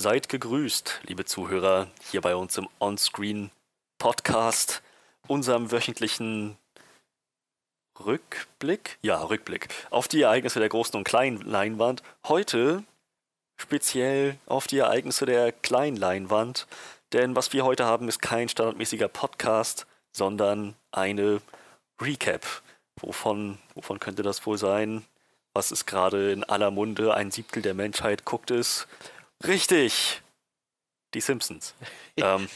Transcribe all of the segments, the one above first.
Seid gegrüßt, liebe Zuhörer, hier bei uns im Onscreen Podcast, unserem wöchentlichen Rückblick, ja, Rückblick auf die Ereignisse der großen und kleinen Leinwand. Heute speziell auf die Ereignisse der kleinen Leinwand, denn was wir heute haben, ist kein standardmäßiger Podcast, sondern eine Recap. Wovon, wovon könnte das wohl sein? Was ist gerade in aller Munde? Ein Siebtel der Menschheit guckt es. Richtig! Die Simpsons. ähm,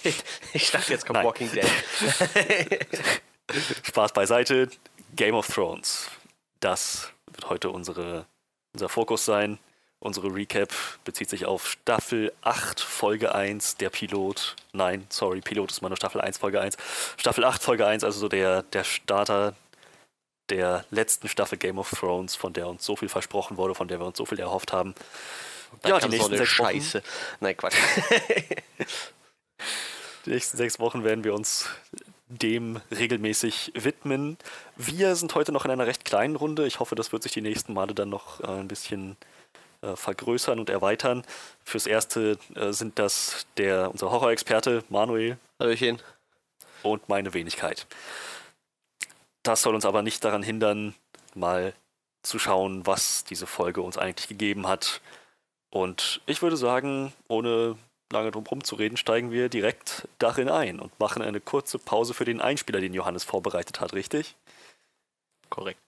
ich dachte, jetzt kommt nein. Walking Dead. Spaß beiseite. Game of Thrones. Das wird heute unsere, unser Fokus sein. Unsere Recap bezieht sich auf Staffel 8, Folge 1, der Pilot. Nein, sorry, Pilot ist mal nur Staffel 1, Folge 1. Staffel 8, Folge 1, also so der, der Starter der letzten Staffel Game of Thrones, von der uns so viel versprochen wurde, von der wir uns so viel erhofft haben. Ja, die nächsten sechs Scheiße. Wochen. Nein, Quatsch. die nächsten sechs Wochen werden wir uns dem regelmäßig widmen. Wir sind heute noch in einer recht kleinen Runde. Ich hoffe, das wird sich die nächsten Male dann noch äh, ein bisschen äh, vergrößern und erweitern. Fürs Erste äh, sind das der, unser Horrorexperte Manuel. Hallöchen. Und meine Wenigkeit. Das soll uns aber nicht daran hindern, mal zu schauen, was diese Folge uns eigentlich gegeben hat. Und ich würde sagen, ohne lange drum herum zu reden, steigen wir direkt darin ein und machen eine kurze Pause für den Einspieler, den Johannes vorbereitet hat, richtig? Korrekt.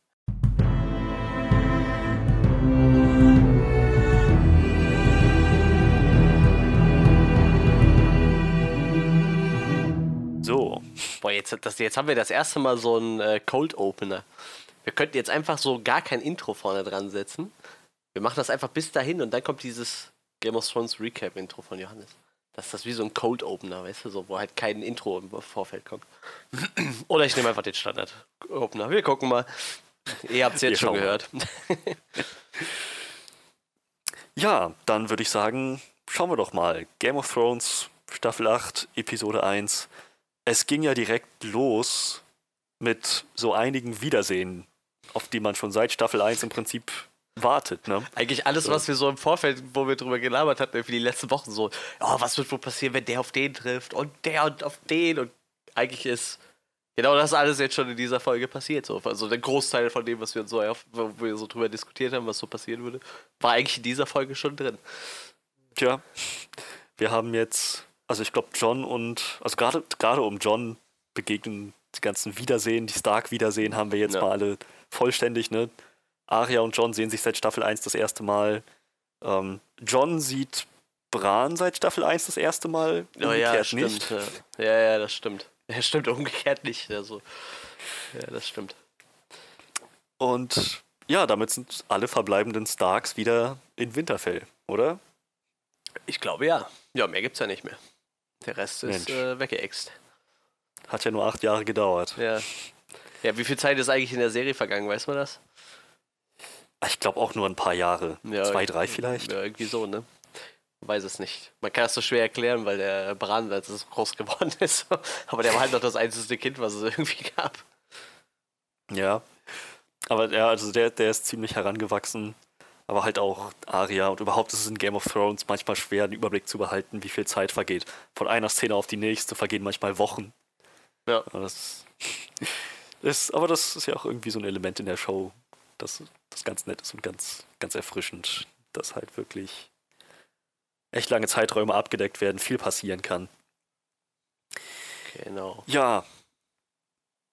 So. Boah, jetzt, das, jetzt haben wir das erste Mal so einen äh, Cold Opener. Wir könnten jetzt einfach so gar kein Intro vorne dran setzen. Wir machen das einfach bis dahin und dann kommt dieses Game of Thrones Recap-Intro von Johannes. Das ist das wie so ein Cold Opener, weißt du, so, wo halt kein Intro im Vorfeld kommt. Oder ich nehme einfach den Standard Opener. Wir gucken mal. Ihr habt es jetzt schon gehört. ja, dann würde ich sagen, schauen wir doch mal. Game of Thrones, Staffel 8, Episode 1 es ging ja direkt los mit so einigen Wiedersehen, auf die man schon seit Staffel 1 im Prinzip wartet. Ne? Eigentlich alles, was wir so im Vorfeld, wo wir drüber gelabert hatten, für die letzten Wochen so, oh, was wird wohl passieren, wenn der auf den trifft und der und auf den und eigentlich ist genau das alles jetzt schon in dieser Folge passiert. So. Also der Großteil von dem, was wir so, wo wir so drüber diskutiert haben, was so passieren würde, war eigentlich in dieser Folge schon drin. Tja, wir haben jetzt also ich glaube, John und, also gerade gerade um John begegnen die ganzen Wiedersehen, die Stark-Wiedersehen haben wir jetzt ja. mal alle vollständig, ne? Arya und John sehen sich seit Staffel 1 das erste Mal. Ähm, John sieht Bran seit Staffel 1 das erste Mal. Umgekehrt oh ja, stimmt. Nicht. Ja. ja, ja, das stimmt. Ja, stimmt, umgekehrt nicht. Also, ja, das stimmt. Und ja, damit sind alle verbleibenden Starks wieder in Winterfell, oder? Ich glaube ja. Ja, mehr gibt's ja nicht mehr. Der Rest ist äh, weggeext. Hat ja nur acht Jahre gedauert. Ja. Ja, wie viel Zeit ist eigentlich in der Serie vergangen, weiß man das? Ich glaube auch nur ein paar Jahre. Ja, Zwei, drei vielleicht. Ja, irgendwie so, ne? Weiß es nicht. Man kann es so schwer erklären, weil der Bran so groß geworden ist. Aber der war halt noch das einzige Kind, was es irgendwie gab. Ja. Aber ja, also der, der ist ziemlich herangewachsen aber halt auch Aria und überhaupt ist es in Game of Thrones manchmal schwer, den Überblick zu behalten, wie viel Zeit vergeht. Von einer Szene auf die nächste vergehen manchmal Wochen. Ja. Das ist, aber das ist ja auch irgendwie so ein Element in der Show, das, das ganz nett ist und ganz, ganz erfrischend, dass halt wirklich echt lange Zeiträume abgedeckt werden, viel passieren kann. Genau. Ja.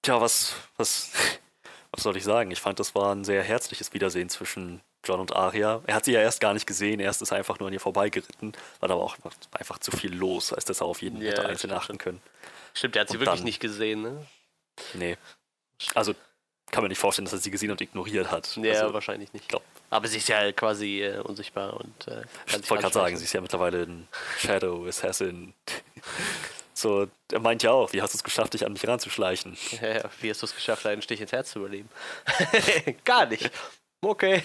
Tja, was, was, was soll ich sagen? Ich fand, das war ein sehr herzliches Wiedersehen zwischen John und Arya. Er hat sie ja erst gar nicht gesehen, erst ist er einfach nur an ihr vorbeigeritten. War aber auch einfach zu viel los, als dass er auf jeden yeah, hätte einzeln achten können. Stimmt, er hat sie und wirklich dann, nicht gesehen, ne? Nee. Also kann man nicht vorstellen, dass er sie gesehen und ignoriert hat. Ja, also, wahrscheinlich nicht. Glaub. Aber sie ist ja quasi äh, unsichtbar und äh, Ich wollte gerade sagen, sie ist ja mittlerweile ein Shadow Assassin. so, er meint ja auch, wie hast du es geschafft, dich an mich ranzuschleichen? Ja, wie hast du es geschafft, einen Stich ins Herz zu überleben? Gar nicht. Okay.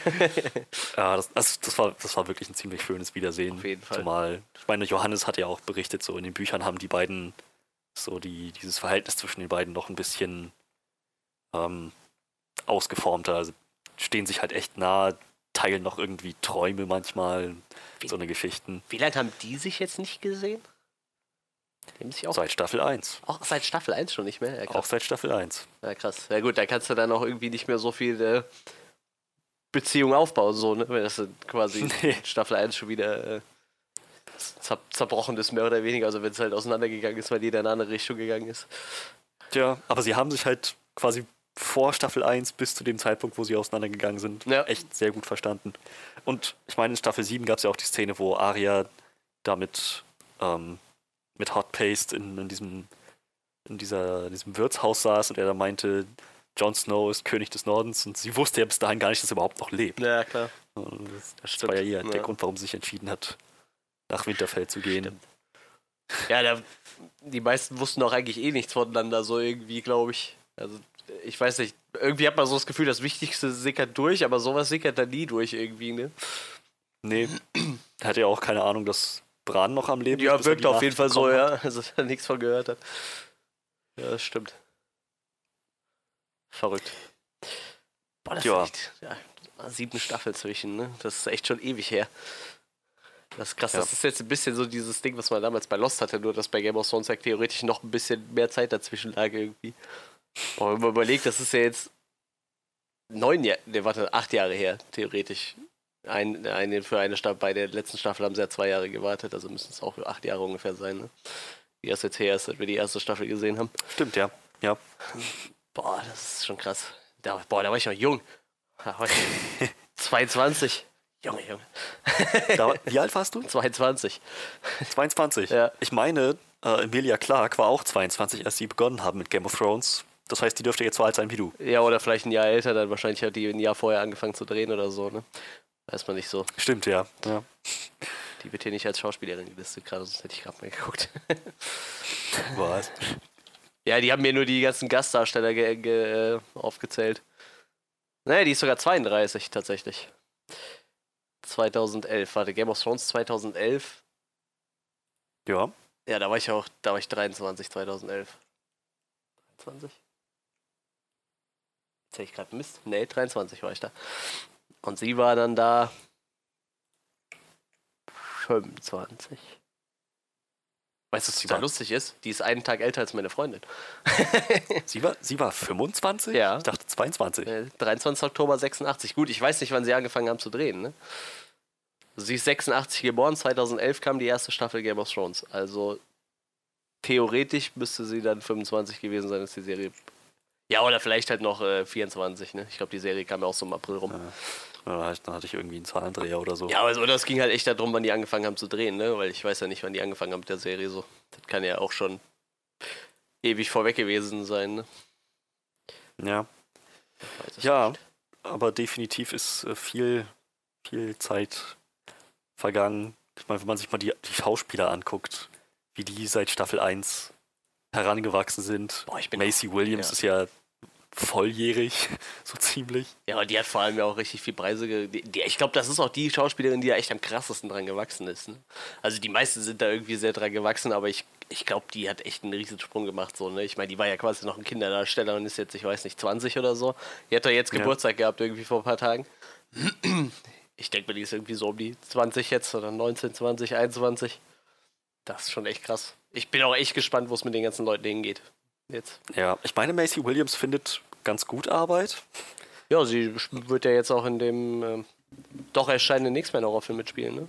ja, das, das, das, war, das war wirklich ein ziemlich schönes Wiedersehen. Auf jeden Fall. Zumal, ich meine, Johannes hat ja auch berichtet, so in den Büchern haben die beiden so die, dieses Verhältnis zwischen den beiden noch ein bisschen ähm, ausgeformter. Also stehen sich halt echt nah. teilen noch irgendwie Träume manchmal, Wie- so eine Geschichten. Wie lange haben die sich jetzt nicht gesehen? Seit Staffel 1. auch seit Staffel 1 schon nicht mehr. Ja, Auch seit Staffel 1. Ja, krass. Ja gut, da kannst du dann auch irgendwie nicht mehr so viel äh, Beziehung aufbauen, so, ne? Wenn das quasi Nee. Staffel 1 schon wieder äh, zer zerbrochen ist, mehr oder weniger. Also wenn es halt auseinandergegangen ist, weil jeder in eine andere Richtung gegangen ist. Tja, aber sie haben sich halt quasi vor Staffel 1 bis zu dem Zeitpunkt, wo sie auseinandergegangen sind, Ja. echt sehr gut verstanden. Und ich meine, in Staffel 7 gab es ja auch die Szene, wo Arya damit ähm, mit Hot Paste in, in diesem in dieser, diesem Wirtshaus saß und er da meinte, Jon Snow ist König des Nordens und sie wusste ja bis dahin gar nicht, dass er überhaupt noch lebt. Ja, klar. Und Das, das stimmt. war ja ihr der Ja. Grund, warum sie sich entschieden hat, nach Winterfell zu gehen. Stimmt. Ja, da, die meisten wussten auch eigentlich eh nichts voneinander, so irgendwie, glaube ich. Also, ich weiß nicht, irgendwie hat man so das Gefühl, das Wichtigste sickert durch, aber sowas sickert da nie durch irgendwie, ne? Nee, er hatte ja auch keine Ahnung, dass Bran noch am Leben Ja, bis er wirkt auf jeden Fall so, hat. ja. Also, da nichts von gehört hat. Ja, das stimmt. Verrückt. Boah, das Ja. ist echt. Ja, sieben Staffel zwischen, ne? Das ist echt schon ewig her. Das ist krass. Ja. Das ist jetzt ein bisschen so dieses Ding, was man damals bei Lost hatte, nur dass bei Game of Thrones halt theoretisch noch ein bisschen mehr Zeit dazwischen lag irgendwie. Aber wenn man überlegt, das ist ja jetzt neun Jahre, ne, warte, acht Jahre her, theoretisch. Ein, eine, für eine Staffel, bei der letzten Staffel haben sie ja zwei Jahre gewartet, also müssen es auch acht Jahre ungefähr sein, ne? Die erst jetzt her ist, seit wir die erste Staffel gesehen haben. Stimmt, ja. Ja. Boah, das ist schon krass. Da, boah, da war ich noch jung. Da war ich 22. Junge, Junge. Da, wie alt warst du? 22. 22. Ja. Ich meine, äh, Emilia Clarke war auch 22, als sie begonnen haben mit Game of Thrones. Das heißt, die dürfte jetzt so alt sein wie du. Ja, oder vielleicht ein Jahr älter, dann wahrscheinlich hat die ein Jahr vorher angefangen zu drehen oder so, ne? Weiß man nicht so. Stimmt, ja. ja. Die wird hier nicht als Schauspielerin gelistet, gerade sonst hätte ich gerade mal geguckt. Was? ja, die haben mir nur die ganzen Gastdarsteller ge ge äh, aufgezählt. Naja, die ist sogar 32 tatsächlich. 2011, warte, Game of Thrones 2011. Ja. Ja, da war ich auch, da war ich 23, 2011. 23? Jetzt ich gerade Mist. Nee, 23 war ich da. Und sie war dann da 25. Weißt du, was total lustig ist? Die ist einen Tag älter als meine Freundin. Sie war, sie war 25? Ja. Ich dachte 22. Äh, 23. Oktober 86. Gut, ich weiß nicht, wann sie angefangen haben zu drehen, ne? Sie ist 86 geboren, 2011 kam die erste Staffel Game of Thrones. Also theoretisch müsste sie dann 25 gewesen sein, als die Serie. Ja, oder vielleicht halt noch äh, 24, ne? Ich glaube, die Serie kam ja auch so im April rum. Ja, hatte- Dann hatte ich irgendwie einen Zahlendreher oder so. Ja, aber oder es ging halt echt darum, wann die angefangen haben zu drehen, ne? Weil ich weiß ja nicht, wann die angefangen haben mit der Serie so. Das kann ja auch schon ewig vorweg gewesen sein, ne? Ja. Ja, nicht. aber definitiv ist äh, viel, viel Zeit vergangen. Ich meine, wenn man sich mal die, die Schauspieler anguckt, wie die seit Staffel 1 herangewachsen sind. Boah, Macy Williams ja. ist ja volljährig, so ziemlich. Ja, und die hat vor allem ja auch richtig viel Preise. Ge die, die, ich glaube, das ist auch die Schauspielerin, die ja echt am krassesten dran gewachsen ist. Ne? Also die meisten sind da irgendwie sehr dran gewachsen, aber ich, ich glaube, die hat echt einen riesen Sprung gemacht. So, ne? Ich meine, die war ja quasi noch ein Kinderdarsteller und ist jetzt, ich weiß nicht, 20 oder so. Die hat doch jetzt Ja. Geburtstag gehabt, irgendwie vor ein paar Tagen. Ich denke mal, die ist irgendwie so um die 20 jetzt oder 19, 20, 21. Das ist schon echt krass. Ich bin auch echt gespannt, wo es mit den ganzen Leuten hingeht. Jetzt. Ja, ich meine, Macy Williams findet ganz gut Arbeit. Ja, sie wird ja jetzt auch in dem ähm, doch erscheinenden X-Men-Horrorfilm mitspielen, ne?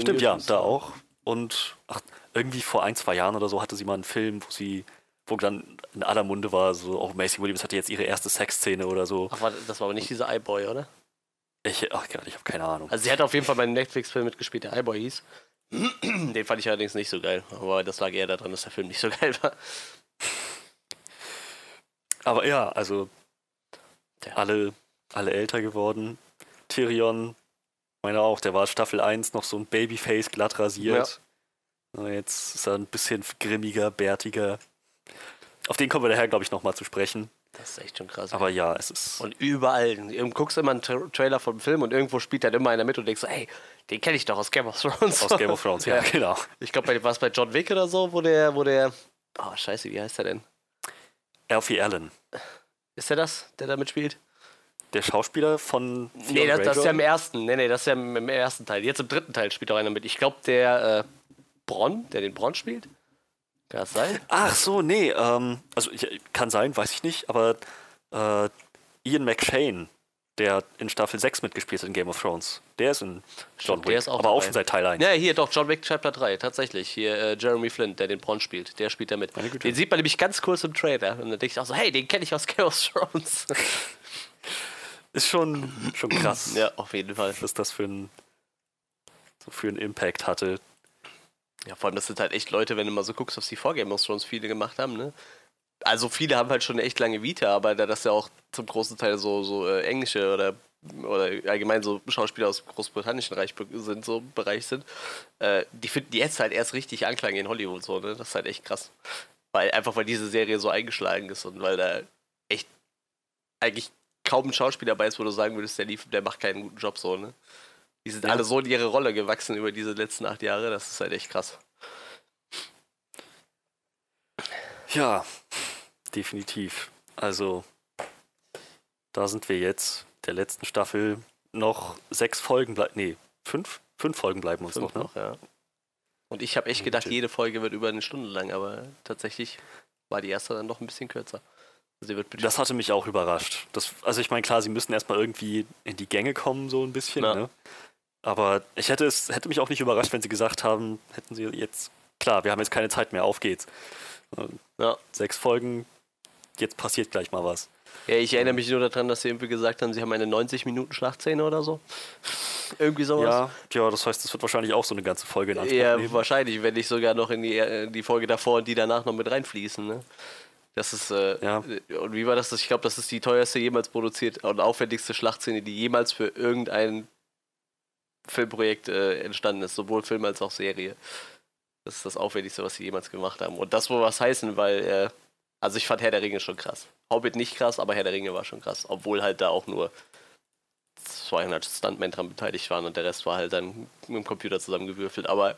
Stimmt, ja, da auch. Und ach, irgendwie vor ein, zwei Jahren oder so hatte sie mal einen Film, wo sie, wo dann in aller Munde war, so auch Macy Williams hatte jetzt ihre erste Sexszene oder so. Ach, warte, das war aber nicht dieser iBoy, oder? Ich, ach Gott, ich habe keine Ahnung. Also sie hat auf jeden Fall bei einem Netflix-Film mitgespielt, der iBoy hieß. Den fand ich allerdings nicht so geil. Aber das lag eher daran, dass der Film nicht so geil war. Aber ja, also Ja. alle, alle älter geworden. Tyrion, meine auch, der war Staffel 1 noch so ein Babyface glatt rasiert. Na, Jetzt ist er ein bisschen grimmiger, bärtiger. Auf den kommen wir daher, glaube ich, nochmal zu sprechen. Das ist echt schon krass. Aber ja, es ist. und überall, du guckst immer einen Tra Trailer vom Film und irgendwo spielt dann immer einer mit und denkst so, ey, den kenne ich doch aus Game of Thrones. Aus Game of Thrones, ja, genau. Ich glaube, war es bei John Wick oder so, wo der, wo der. Oh, scheiße, wie heißt der denn? Alfie Allen. Ist der das, der da mitspielt? der Schauspieler von Nee, das, das ist ja im ersten. Nee, nee, das ist ja im, im ersten Teil. Jetzt im dritten Teil spielt auch einer mit. Ich glaube, der äh, Bronn, der den Bronn spielt. Kann das sein? Ach so, nee, ähm, also ich, kann sein, weiß ich nicht, aber äh, Ian McShane, der in Staffel 6 mitgespielt hat in Game of Thrones, der ist in John Wick, der ist auch aber auch dabei. schon seit Teil 1. Ja, hier doch, John Wick Chapter 3, tatsächlich. Hier äh, Jeremy Flint, der den Bronn spielt. Der spielt da mit. Den sieht man nämlich ganz kurz im Trailer. Und dann denke ich auch so, hey, den kenne ich aus Game of Thrones. Ist schon, schon krass, ja, auf jeden Fall. was das für ein so für einen Impact hatte. Ja, vor allem, das sind halt echt Leute, wenn du mal so guckst, was die vor Game of Thrones viele gemacht haben, ne? Also viele haben halt schon eine echt lange Vita, aber da das ja auch zum großen Teil so, so äh, englische oder, oder allgemein so Schauspieler aus dem großbritannischen Reich sind, so Bereich sind, äh, die finden jetzt halt erst richtig Anklang in Hollywood so, ne? Das ist halt echt krass. Weil einfach weil diese Serie so eingeschlagen ist und weil da echt eigentlich kaum ein Schauspieler dabei ist, wo du sagen würdest, der lief, der macht keinen guten Job so, ne? Die sind Ja. alle so in ihre Rolle gewachsen über diese letzten acht Jahre, das ist halt echt krass. Ja, definitiv. Also, da sind wir jetzt, der letzten Staffel, noch sechs Folgen bleiben, nee, fünf? Fünf Folgen bleiben uns Fünf noch, ne? noch, ja. Und ich habe echt gedacht, jede Folge wird über eine Stunde lang, aber tatsächlich war die erste dann noch ein bisschen kürzer. Also sie wird Das hatte mich auch überrascht. Das, also ich meine, klar, sie müssen erstmal irgendwie in die Gänge kommen, so ein bisschen. Ja. Ne? Aber ich hätte es hätte mich auch nicht überrascht, wenn sie gesagt haben, hätten sie jetzt, klar, wir haben jetzt keine Zeit mehr, auf geht's. ja. Sechs Folgen, jetzt passiert gleich mal was. ja, ich erinnere mich nur daran, dass sie irgendwie gesagt haben, sie haben eine 90-Minuten-Schlachtszene oder so. irgendwie sowas. Ja, ja, das heißt, das wird wahrscheinlich auch so eine ganze Folge in Anspruch Ja, nehmen. wahrscheinlich, wenn nicht sogar noch in die, äh, die Folge davor und die danach noch mit reinfließen. Ne? Das ist, äh, Ja. und wie war das? Ich glaube, das ist die teuerste jemals produziert und aufwendigste Schlachtszene, die jemals für irgendein Filmprojekt äh, entstanden ist, sowohl Film als auch Serie. Das ist das Aufwendigste, was sie jemals gemacht haben. Und das wohl was heißen, weil, äh, also ich fand Herr der Ringe schon krass. Hobbit nicht krass, aber Herr der Ringe war schon krass. Obwohl halt da auch nur 200 Stuntmen dran beteiligt waren und der Rest war halt dann mit dem Computer zusammengewürfelt. Aber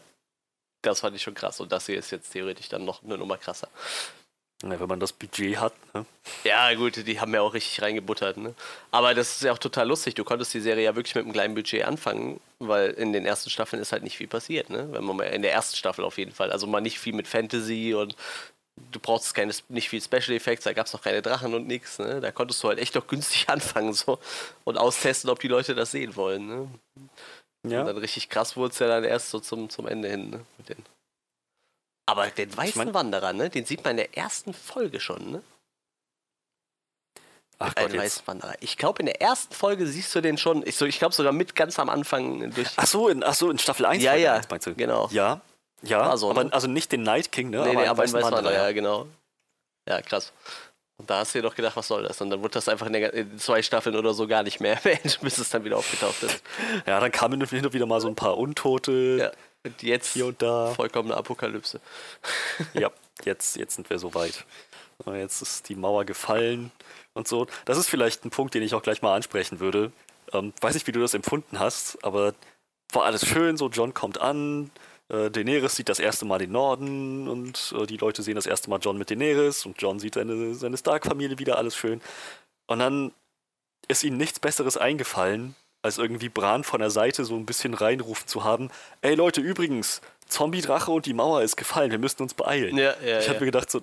das fand ich schon krass. Und das hier ist jetzt theoretisch dann noch eine Nummer krasser. Ja, wenn man das Budget hat. Ne? Ja, gut, die haben ja auch richtig reingebuttert. Ne? Aber das ist ja auch total lustig. Du konntest die Serie ja wirklich mit einem kleinen Budget anfangen, weil in den ersten Staffeln ist halt nicht viel passiert. Ne? Wenn man mal in der ersten Staffel auf jeden Fall. Also mal nicht viel mit Fantasy und du brauchst keine, nicht viel Special Effects, da gab es noch keine Drachen und nix. Ne? Da konntest du halt echt noch günstig anfangen so und austesten, ob die Leute das sehen wollen. Ne? Ja. Und dann richtig krass wurde es ja dann erst so zum, zum Ende hin. Ne? Mit den Aber den weißen mein- Wanderer, ne? den sieht man in der ersten Folge schon. Ne? Ach Gott, jetzt. Weißwanderer. Ich glaube, in der ersten Folge siehst du den schon. Ich, so, ich glaube sogar mit ganz am Anfang durch. Ach so, in, ach so, in Staffel 1 Ja, ja, 1 meinst du? genau. Ja, ja, War so, aber ne? also nicht den Night King, ne? nee, nee, aber ein weißen Weißwanderer, ja, genau. Ja, krass. Und da hast du dir doch gedacht, was soll das? Und dann wurde das einfach in, der, in zwei Staffeln oder so gar nicht mehr erwähnt, bis es dann wieder aufgetaucht ist. Ja, dann kamen hin und wieder mal so ein paar Untote Ja. Und jetzt hier und da. vollkommene Apokalypse. Ja, jetzt, jetzt sind wir soweit. Jetzt ist die Mauer gefallen und so. Das ist vielleicht ein Punkt, den ich auch gleich mal ansprechen würde. Ähm, weiß nicht, wie du das empfunden hast, aber war alles schön. So, John kommt an, äh, Daenerys sieht das erste Mal den Norden und äh, die Leute sehen das erste Mal John mit Daenerys und John sieht seine, seine Stark-Familie wieder, alles schön. Und dann ist ihnen nichts Besseres eingefallen, als irgendwie Bran von der Seite so ein bisschen reinrufen zu haben. Ey Leute, übrigens, Zombie-Drache und die Mauer ist gefallen, wir müssen uns beeilen. Ja, ja, ich ja. habe mir gedacht, so,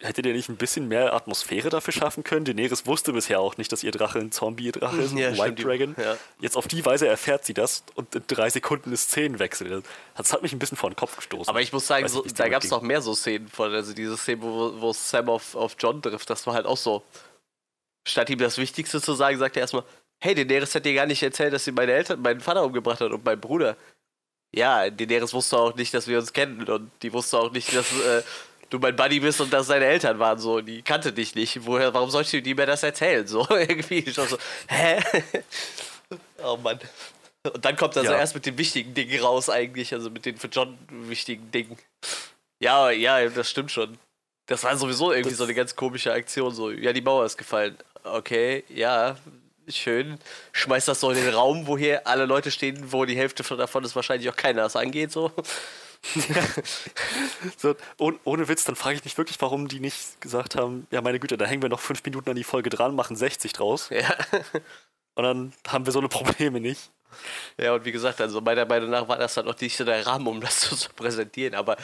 hättet ihr nicht ein bisschen mehr Atmosphäre dafür schaffen können? Daenerys wusste bisher auch nicht, dass ihr Drache ein Zombie-Drache ist, Ja, ein White Dragon. ja. Jetzt auf die Weise erfährt sie das und in drei Sekunden ist Szenenwechsel. Das hat mich ein bisschen vor den Kopf gestoßen. Aber ich muss sagen, so, da gab es noch mehr so Szenen von, also diese Szene, wo, wo Sam auf, auf John trifft, das war halt auch so. Statt ihm das Wichtigste zu sagen, sagt er erstmal, hey, Daenerys hat dir gar nicht erzählt, dass sie meine Eltern, meinen Vater umgebracht hat und meinen Bruder. Ja, Daenerys wusste auch nicht, dass wir uns kennen und die wusste auch nicht, dass äh, du mein Buddy bist und dass deine Eltern waren so. Die kannte dich nicht. Woher, warum sollst du die mir das erzählen? So irgendwie. Ich war so, hä? oh Mann. Und dann kommt er so Ja. erst mit den wichtigen Dingen raus eigentlich, also mit den für John wichtigen Dingen. Ja, ja, das stimmt schon. Das war sowieso irgendwie so eine ganz komische Aktion. So, ja, die Mauer ist gefallen. Okay, ja, schön. Schmeißt das so in den Raum, wo hier alle Leute stehen, wo die Hälfte von davon ist wahrscheinlich auch keiner das angeht. So. so, oh, ohne Witz, dann frage ich mich wirklich, warum die nicht gesagt haben, ja meine Güte, da hängen wir noch fünf Minuten an die Folge dran, machen 60 draus. Ja. Und dann haben wir so eine Probleme nicht. Ja, und wie gesagt, also meiner Meinung nach war das halt noch nicht so der Rahmen, um das so zu präsentieren, aber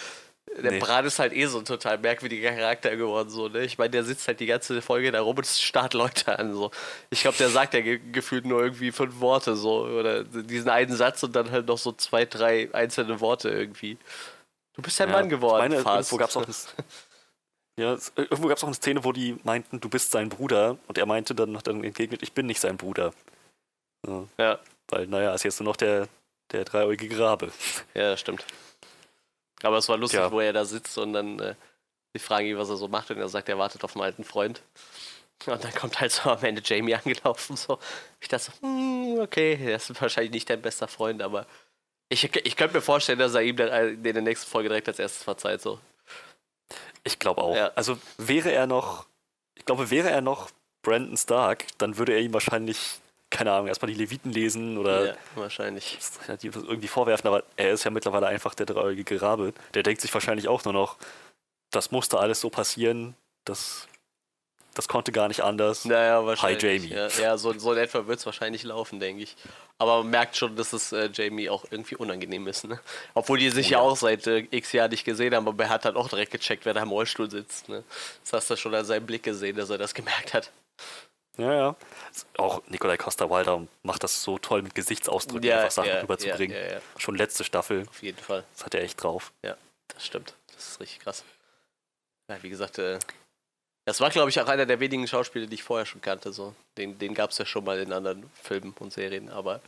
der Nee. Bran ist halt eh so ein total merkwürdiger Charakter geworden, so, ne? Ich meine, der sitzt halt die ganze Folge da rum und starrt Leute an, so. Ich glaube, der sagt ja ge gefühlt nur irgendwie fünf Worte, so, oder diesen einen Satz und dann halt noch so zwei, drei einzelne Worte irgendwie. Du bist ein Ja, Mann geworden, meine, fast. irgendwo gab es auch, eine- ja, es- irgendwo gab's auch eine Szene, wo die meinten, du bist sein Bruder. Und er meinte dann, hat dann entgegnet, ich bin nicht sein Bruder. Ja, Ja, weil, naja, ist jetzt nur noch der, der dreieugige Rabe. ja, das stimmt. Aber es war lustig, Ja. wo er da sitzt und dann äh, die fragen ihn, was er so macht und er sagt, er wartet auf einen alten Freund. Und dann kommt halt so am Ende Jamie angelaufen. So. Ich dachte so, hm, okay, das ist wahrscheinlich nicht dein bester Freund, aber ich, ich könnte mir vorstellen, dass er ihm dann in der nächsten Folge direkt als erstes verzeiht. So. Ich glaube auch. Ja. Also wäre er noch, ich glaube, wäre er noch Brandon Stark, dann würde er ihm wahrscheinlich, keine Ahnung, erstmal die Leviten lesen oder ja, wahrscheinlich. die irgendwie vorwerfen, aber er ist ja mittlerweile einfach der dreieugige Rabe. Der denkt sich wahrscheinlich auch nur noch, das musste alles so passieren, das, das konnte gar nicht anders. Naja, wahrscheinlich. Jamie. Ja, ja so, so in etwa wird es wahrscheinlich laufen, denke ich. Aber man merkt schon, dass es äh, Jamie auch irgendwie unangenehm ist. Ne? Obwohl die sich Oh ja ja. auch seit äh, x Jahren nicht gesehen haben, aber er hat dann auch direkt gecheckt, wer da im Rollstuhl sitzt. Ne? Das hast du schon an seinem Blick gesehen, dass er das gemerkt hat. Ja, ja. Auch Nikolai Costa-Waldau macht das so toll mit Gesichtsausdrücken, einfach Sachen rüberzubringen. Ja, ja, ja, Schon letzte Staffel, auf jeden Fall. das hat er echt drauf. Ja, das stimmt. Das ist richtig krass. Ja, wie gesagt, äh, das war, glaube ich, auch einer der wenigen Schauspieler, die ich vorher schon kannte. So. Den, den gab es ja schon mal in anderen Filmen und Serien, aber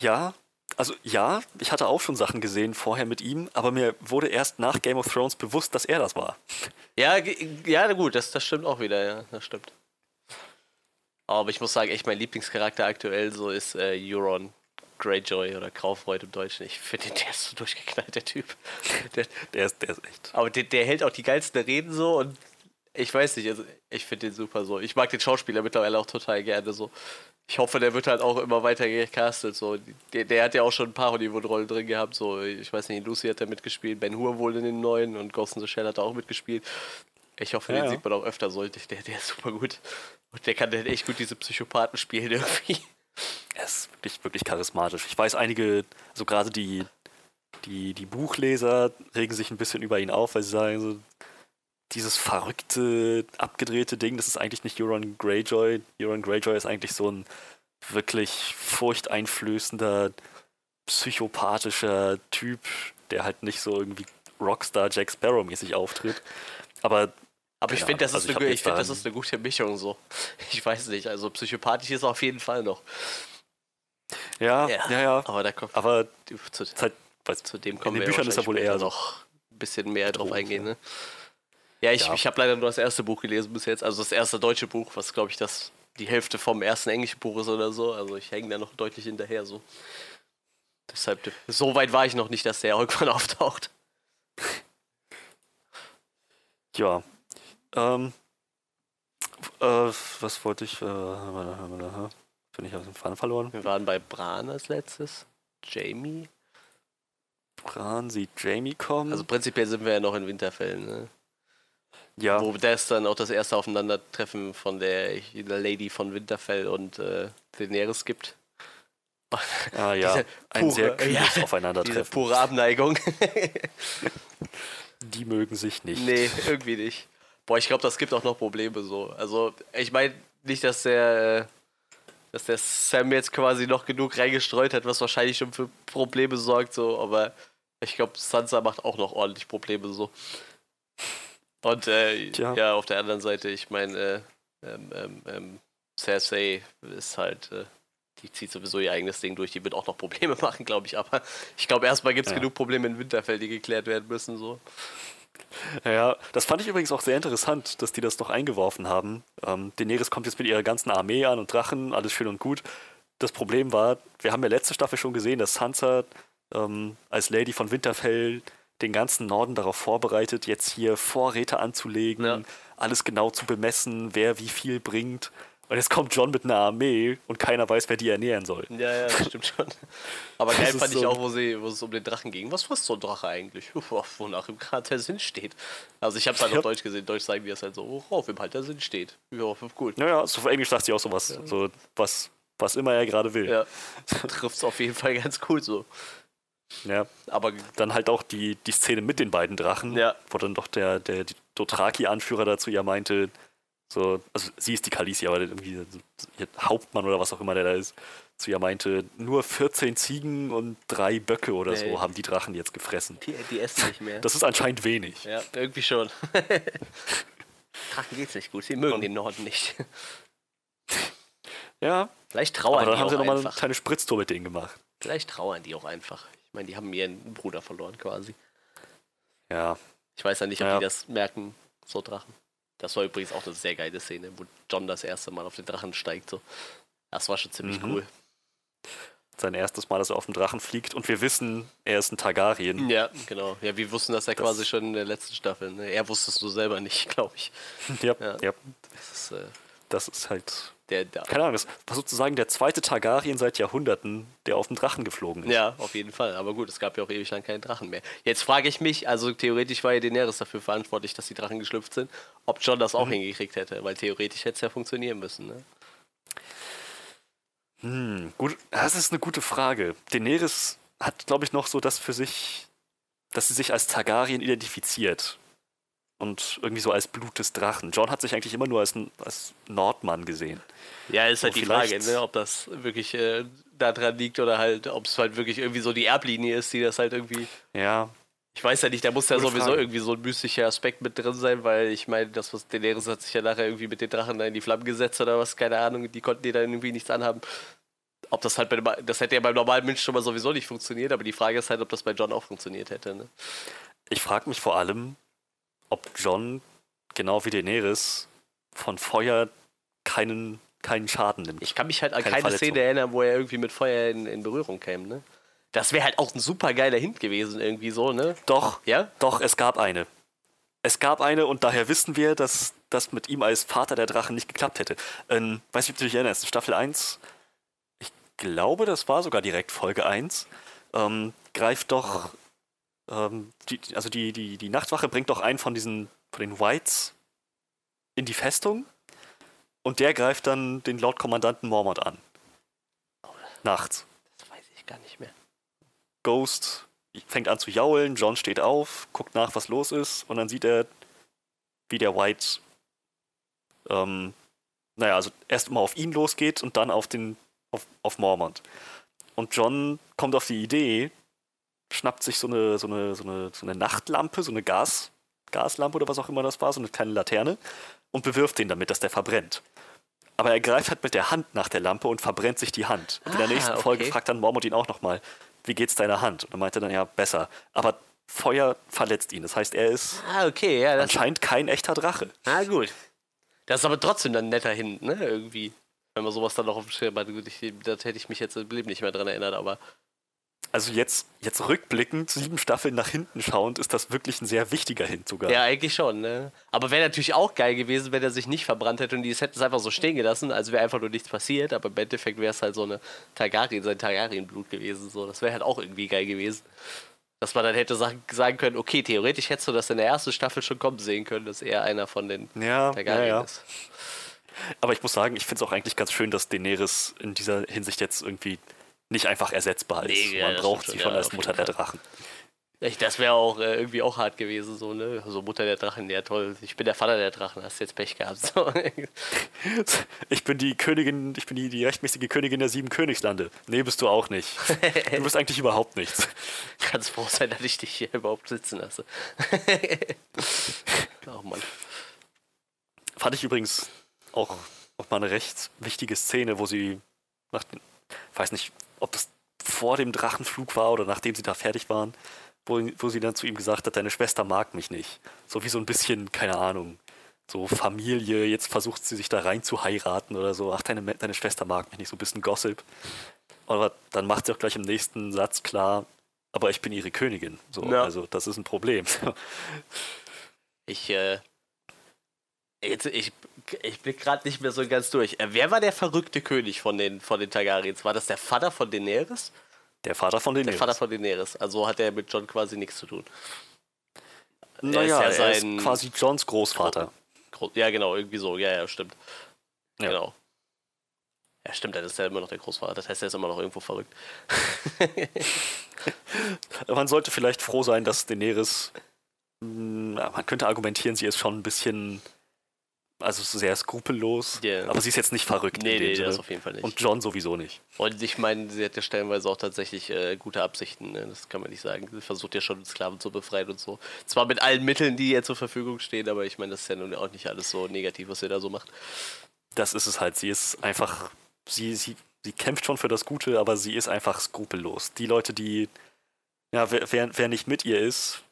Ja, also ja, ich hatte auch schon Sachen gesehen vorher mit ihm, aber mir wurde erst nach Game of Thrones bewusst, dass er das war. Ja, ja, na gut, das, das stimmt auch wieder, ja, das stimmt. Aber ich muss sagen, echt mein Lieblingscharakter aktuell so ist äh, Euron Greyjoy oder Graufreud im Deutschen. Ich finde, der ist so durchgeknallt, der Typ. Der, Der ist, der ist echt. aber der, der hält auch die geilsten Reden so und ich weiß nicht, also ich finde den super so. Ich mag den Schauspieler mittlerweile auch total gerne so. Ich hoffe, der wird halt auch immer weiter gecastet. So. Der, der hat ja auch schon ein paar Hollywood-Rollen drin gehabt. So. Ich weiß nicht, Lucy hat da mitgespielt, Ben Hur wohl in den neuen und Ghost in the Shell hat da auch mitgespielt. Ich hoffe, Ja, den ja. sieht man auch öfter so. Der, der ist super gut. Und der kann dann echt gut diese Psychopathen spielen irgendwie. Er ist wirklich, wirklich charismatisch. Ich weiß, einige, so gerade die, die, die Buchleser regen sich ein bisschen über ihn auf, weil sie sagen, so, dieses verrückte, abgedrehte Ding, das ist eigentlich nicht Euron Greyjoy. Euron Greyjoy ist eigentlich so ein wirklich furchteinflößender, psychopathischer Typ, der halt nicht so irgendwie Rockstar Jack Sparrow mäßig auftritt. Aber Aber ich finde, das, Also eine ich find, das ist eine gute Mischung so. Ich weiß nicht, also psychopathisch ist er auf jeden Fall noch. ja, ja, ja. Aber da kommt, Aber zu, ist halt, weiß, zu dem in kommen den wir Büchern ist er wahrscheinlich wohl eher noch ein bisschen mehr drauf eingehen. ja. Ne? Ja, ich, Ja. ich habe leider nur das erste Buch gelesen bis jetzt, also das erste deutsche Buch, was glaube ich das die Hälfte vom ersten englischen Buch ist oder so. Also ich hänge da noch deutlich hinterher so. Deshalb, so weit war ich noch nicht, dass der irgendwann auftaucht. Ja. Ähm, äh, was wollte ich? Äh, bin ich aus dem Faden verloren? Wir waren bei Bran als letztes. Jamie. Bran sieht Jamie kommen. Also prinzipiell sind wir ja noch in Winterfell, ne? ja, Wo das dann auch das erste Aufeinandertreffen von der Lady von Winterfell und äh, Daenerys gibt. ah, ja. diese ein sehr pure- kühles ja, Aufeinandertreffen. pure Abneigung. Die mögen sich nicht. nee, irgendwie nicht. Boah, ich glaube, das gibt auch noch Probleme so. Also, ich meine nicht, dass der, äh, dass der Sam jetzt quasi noch genug reingestreut hat, was wahrscheinlich schon für Probleme sorgt, so, aber ich glaube, Sansa macht auch noch ordentlich Probleme so. Und äh, Tja. ja, auf der anderen Seite, ich meine, äh, ähm, ähm, ähm, Cersei ist halt, äh, die zieht sowieso ihr eigenes Ding durch, die wird auch noch Probleme machen, glaube ich, aber ich glaube, erstmal gibt es Ja. genug Probleme in Winterfell, die geklärt werden müssen, so. Ja, das fand ich übrigens auch sehr interessant, dass die das noch eingeworfen haben. Ähm, Daenerys kommt jetzt mit ihrer ganzen Armee an und Drachen, alles schön und gut. Das Problem war, wir haben ja letzte Staffel schon gesehen, dass Sansa ähm, als Lady von Winterfell den ganzen Norden darauf vorbereitet, jetzt hier Vorräte anzulegen, Ja. alles genau zu bemessen, wer wie viel bringt. Und jetzt kommt John mit einer Armee und keiner weiß, wer die ernähren soll. Ja, ja, das stimmt schon. Aber geil fand ich so- auch, wo, sie, wo es um den Drachen ging. Was frisst so ein Drache eigentlich? Wonach im Grad der Sinn steht. Also ich habe es halt Ja. auf Deutsch gesehen. Deutsch sagen die das halt so, worauf im halt der Sinn steht. Ja, gut. Naja, so auf Englisch sagt sie auch sowas. So, was, was immer er gerade will. Ja, trifft es auf jeden Fall ganz cool so. Ja. Aber Dann halt auch die, die Szene mit den beiden Drachen, Ja. wo dann doch der, der Dothraki-Anführer dazu ja meinte, so, also sie ist die Khaleesi, aber irgendwie ihr Hauptmann oder was auch immer der da ist, zu ihr meinte, nur 14 Ziegen und drei Böcke oder Nee. so haben die Drachen jetzt gefressen. die, die essen nicht mehr. Das ist anscheinend wenig. ja, irgendwie schon. Drachen geht's nicht gut. Sie mögen den Norden nicht. Ja, Vielleicht trauern aber dann die haben auch sie nochmal eine kleine Spritztour mit denen gemacht. Vielleicht trauern die auch einfach. Ich meine, die haben ihren Bruder verloren quasi. Ja, Ich weiß ja nicht, ob Ja. die das merken, so Drachen. Das war übrigens auch eine sehr geile Szene, wo John das erste Mal auf den Drachen steigt. So. Das war schon ziemlich Mhm. cool. sein erstes Mal, dass er auf dem Drachen fliegt und wir wissen, er ist ein Targaryen. Ja, genau. Ja, wir wussten das ja Das- quasi schon in der letzten Staffel. Ne? Er wusste es nur selber nicht, glaube ich. Ja, Ja. ja, Das ist äh, das ist halt, der, der. keine Ahnung, das war sozusagen der zweite Targaryen seit Jahrhunderten, der auf dem Drachen geflogen ist. Ja, auf jeden Fall. Aber gut, es gab ja auch ewig lang keinen Drachen mehr. Jetzt frage ich mich, also theoretisch war ja Daenerys dafür verantwortlich, dass die Drachen geschlüpft sind, ob John das Mhm. auch hingekriegt hätte, weil theoretisch hätte es ja funktionieren müssen. Ne? Hm, gut, das ist eine gute Frage. Daenerys hat, glaube ich, noch so das für sich, dass sie sich als Targaryen identifiziert. Und irgendwie so als Blut des Drachen. John hat sich eigentlich immer nur als, als Nordmann gesehen. Ja, ist halt So die Frage, ne, ob das wirklich äh, daran liegt oder halt, ob es halt wirklich irgendwie so die Erblinie ist, die das halt irgendwie. Ja, Ich weiß ja nicht, da muss ja sowieso Frage. irgendwie so ein mystischer Aspekt mit drin sein, weil ich meine, das, was Daenerys hat sich ja nachher irgendwie mit den Drachen da in die Flammen gesetzt oder was, keine Ahnung, die konnten die dann irgendwie nichts anhaben. Ob das halt bei dem, das hätte ja beim normalen Mensch schon mal sowieso nicht funktioniert, aber die Frage ist halt, ob das bei John auch funktioniert hätte. Ne? ich frage mich vor allem, ob John, genau wie Daenerys, von Feuer keinen, keinen Schaden nimmt. Ich kann mich halt an Keine keine. Szene erinnern, wo er irgendwie mit Feuer in, in Berührung käme. Ne? Das wäre halt auch ein super geiler Hint gewesen, irgendwie so, ne? Doch, Ja? Doch, es gab eine. Es gab eine und daher wissen wir, dass das mit ihm als Vater der Drachen nicht geklappt hätte. Ähm, weiß nicht, ob du dich erinnerst, in Staffel 1, ich glaube, das war sogar direkt Folge 1, ähm, greift doch, ähm, die, also die, die, die Nachtwache bringt doch einen von diesen, von den Whites in die Festung und der greift dann den Lordkommandanten Mormont an. Nachts. Das weiß ich gar nicht mehr. Ghost fängt an zu jaulen, John steht auf, guckt nach, was los ist, und dann sieht er, wie der White, ähm, naja, also erst mal auf ihn losgeht und dann auf den, auf, auf Mormont. Und John kommt auf die Idee, schnappt sich so eine, so eine, so eine, so eine Nachtlampe, so eine Gas, Gaslampe oder was auch immer das war, so eine kleine Laterne, und bewirft den damit, dass der verbrennt. Aber er greift halt mit der Hand nach der Lampe und verbrennt sich die Hand. Und in der Ah, nächsten Folge okay. fragt dann Mormont ihn auch nochmal, wie geht's deiner Hand? Und er meinte dann, ja, besser. Aber Feuer verletzt ihn. Das heißt, er ist Ah, okay, ja, anscheinend kein echter Drache. Ah, gut. Das ist aber trotzdem dann ein netter Hint, ne? Irgendwie. Wenn man sowas dann noch auf dem Schirm hat. Gut, ich, das hätte ich mich jetzt im Leben nicht mehr dran erinnert, aber. Also jetzt, jetzt rückblickend, sieben Staffeln nach hinten schauend, ist das wirklich ein sehr wichtiger Hint sogar. Ja, eigentlich schon, ne? Aber wäre natürlich auch geil gewesen, wenn er sich nicht verbrannt hätte und die hätten es einfach so stehen gelassen, also wäre einfach nur nichts passiert, aber im Endeffekt wäre es halt so eine Targaryen, sein Targaryen-Blut gewesen. So. Das wäre halt auch irgendwie geil gewesen. Dass man dann hätte sagen, sagen können, okay, theoretisch hättest du das in der ersten Staffel schon kommen sehen können, dass er einer von den Ja, ja, Targaryen ja. ist. Aber ich muss sagen, ich finde es auch eigentlich ganz schön, dass Daenerys in dieser Hinsicht jetzt irgendwie nicht einfach ersetzbar ist. Nee, ja, Man das braucht sie schon, ja, als Mutter der. Drachen. Das wäre auch äh, irgendwie auch hart gewesen, so, ne? So Mutter der Drachen, ja toll, ich bin der Vater der Drachen, hast jetzt Pech gehabt. So. Ich bin die Königin, ich bin die, die rechtmäßige Königin der sieben Königslande. Nee, bist du auch nicht. Du bist eigentlich überhaupt nichts. Kannst froh sein, dass ich dich hier überhaupt sitzen lasse. oh Mann. Fand ich übrigens auch, auch mal eine recht wichtige Szene, wo sie nach, den- weiß nicht, ob das vor dem Drachenflug war oder nachdem sie da fertig waren, wo, wo sie dann zu ihm gesagt hat, deine Schwester mag mich nicht. So wie so ein bisschen, keine Ahnung, so Familie, jetzt versucht sie sich da rein zu heiraten oder so, ach, deine, deine Schwester mag mich nicht, so ein bisschen Gossip. Aber dann macht sie auch gleich im nächsten Satz klar, aber ich bin ihre Königin. So, Ja. Also das ist ein Problem. Ich, äh, jetzt, ich Ich blick gerade nicht mehr so ganz durch. Äh, wer war der verrückte König von den, von den Targaryens? War das der Vater von Daenerys? Der Vater von Daenerys. Der Vater von Daenerys. Also hat er mit John quasi nichts zu tun. naja, er ist ja er sein- ist quasi Johns Großvater. Gro- Ja, genau, irgendwie so. Ja, ja, stimmt. Ja. Genau. Ja, stimmt, dann ist er immer noch der Großvater. Das heißt, er ist immer noch irgendwo verrückt. Man sollte vielleicht froh sein, dass Daenerys, mh, man könnte argumentieren, sie ist schon ein bisschen, also sehr skrupellos, Ja. aber sie ist jetzt nicht verrückt Nee, in dem nee, Sinne. das auf jeden Fall nicht. Und John sowieso nicht. Und ich meine, sie hat ja stellenweise auch tatsächlich äh, gute Absichten, ne? das kann man nicht sagen. Sie versucht ja schon, Sklaven zu befreien und so. Zwar mit allen Mitteln, die ihr zur Verfügung stehen, aber ich meine, das ist ja nun auch nicht alles so negativ, was sie da so macht. Das ist es halt. Sie ist einfach, sie, sie, sie kämpft schon für das Gute, aber sie ist einfach skrupellos. Die Leute, die, ja, wer, wer nicht mit ihr ist,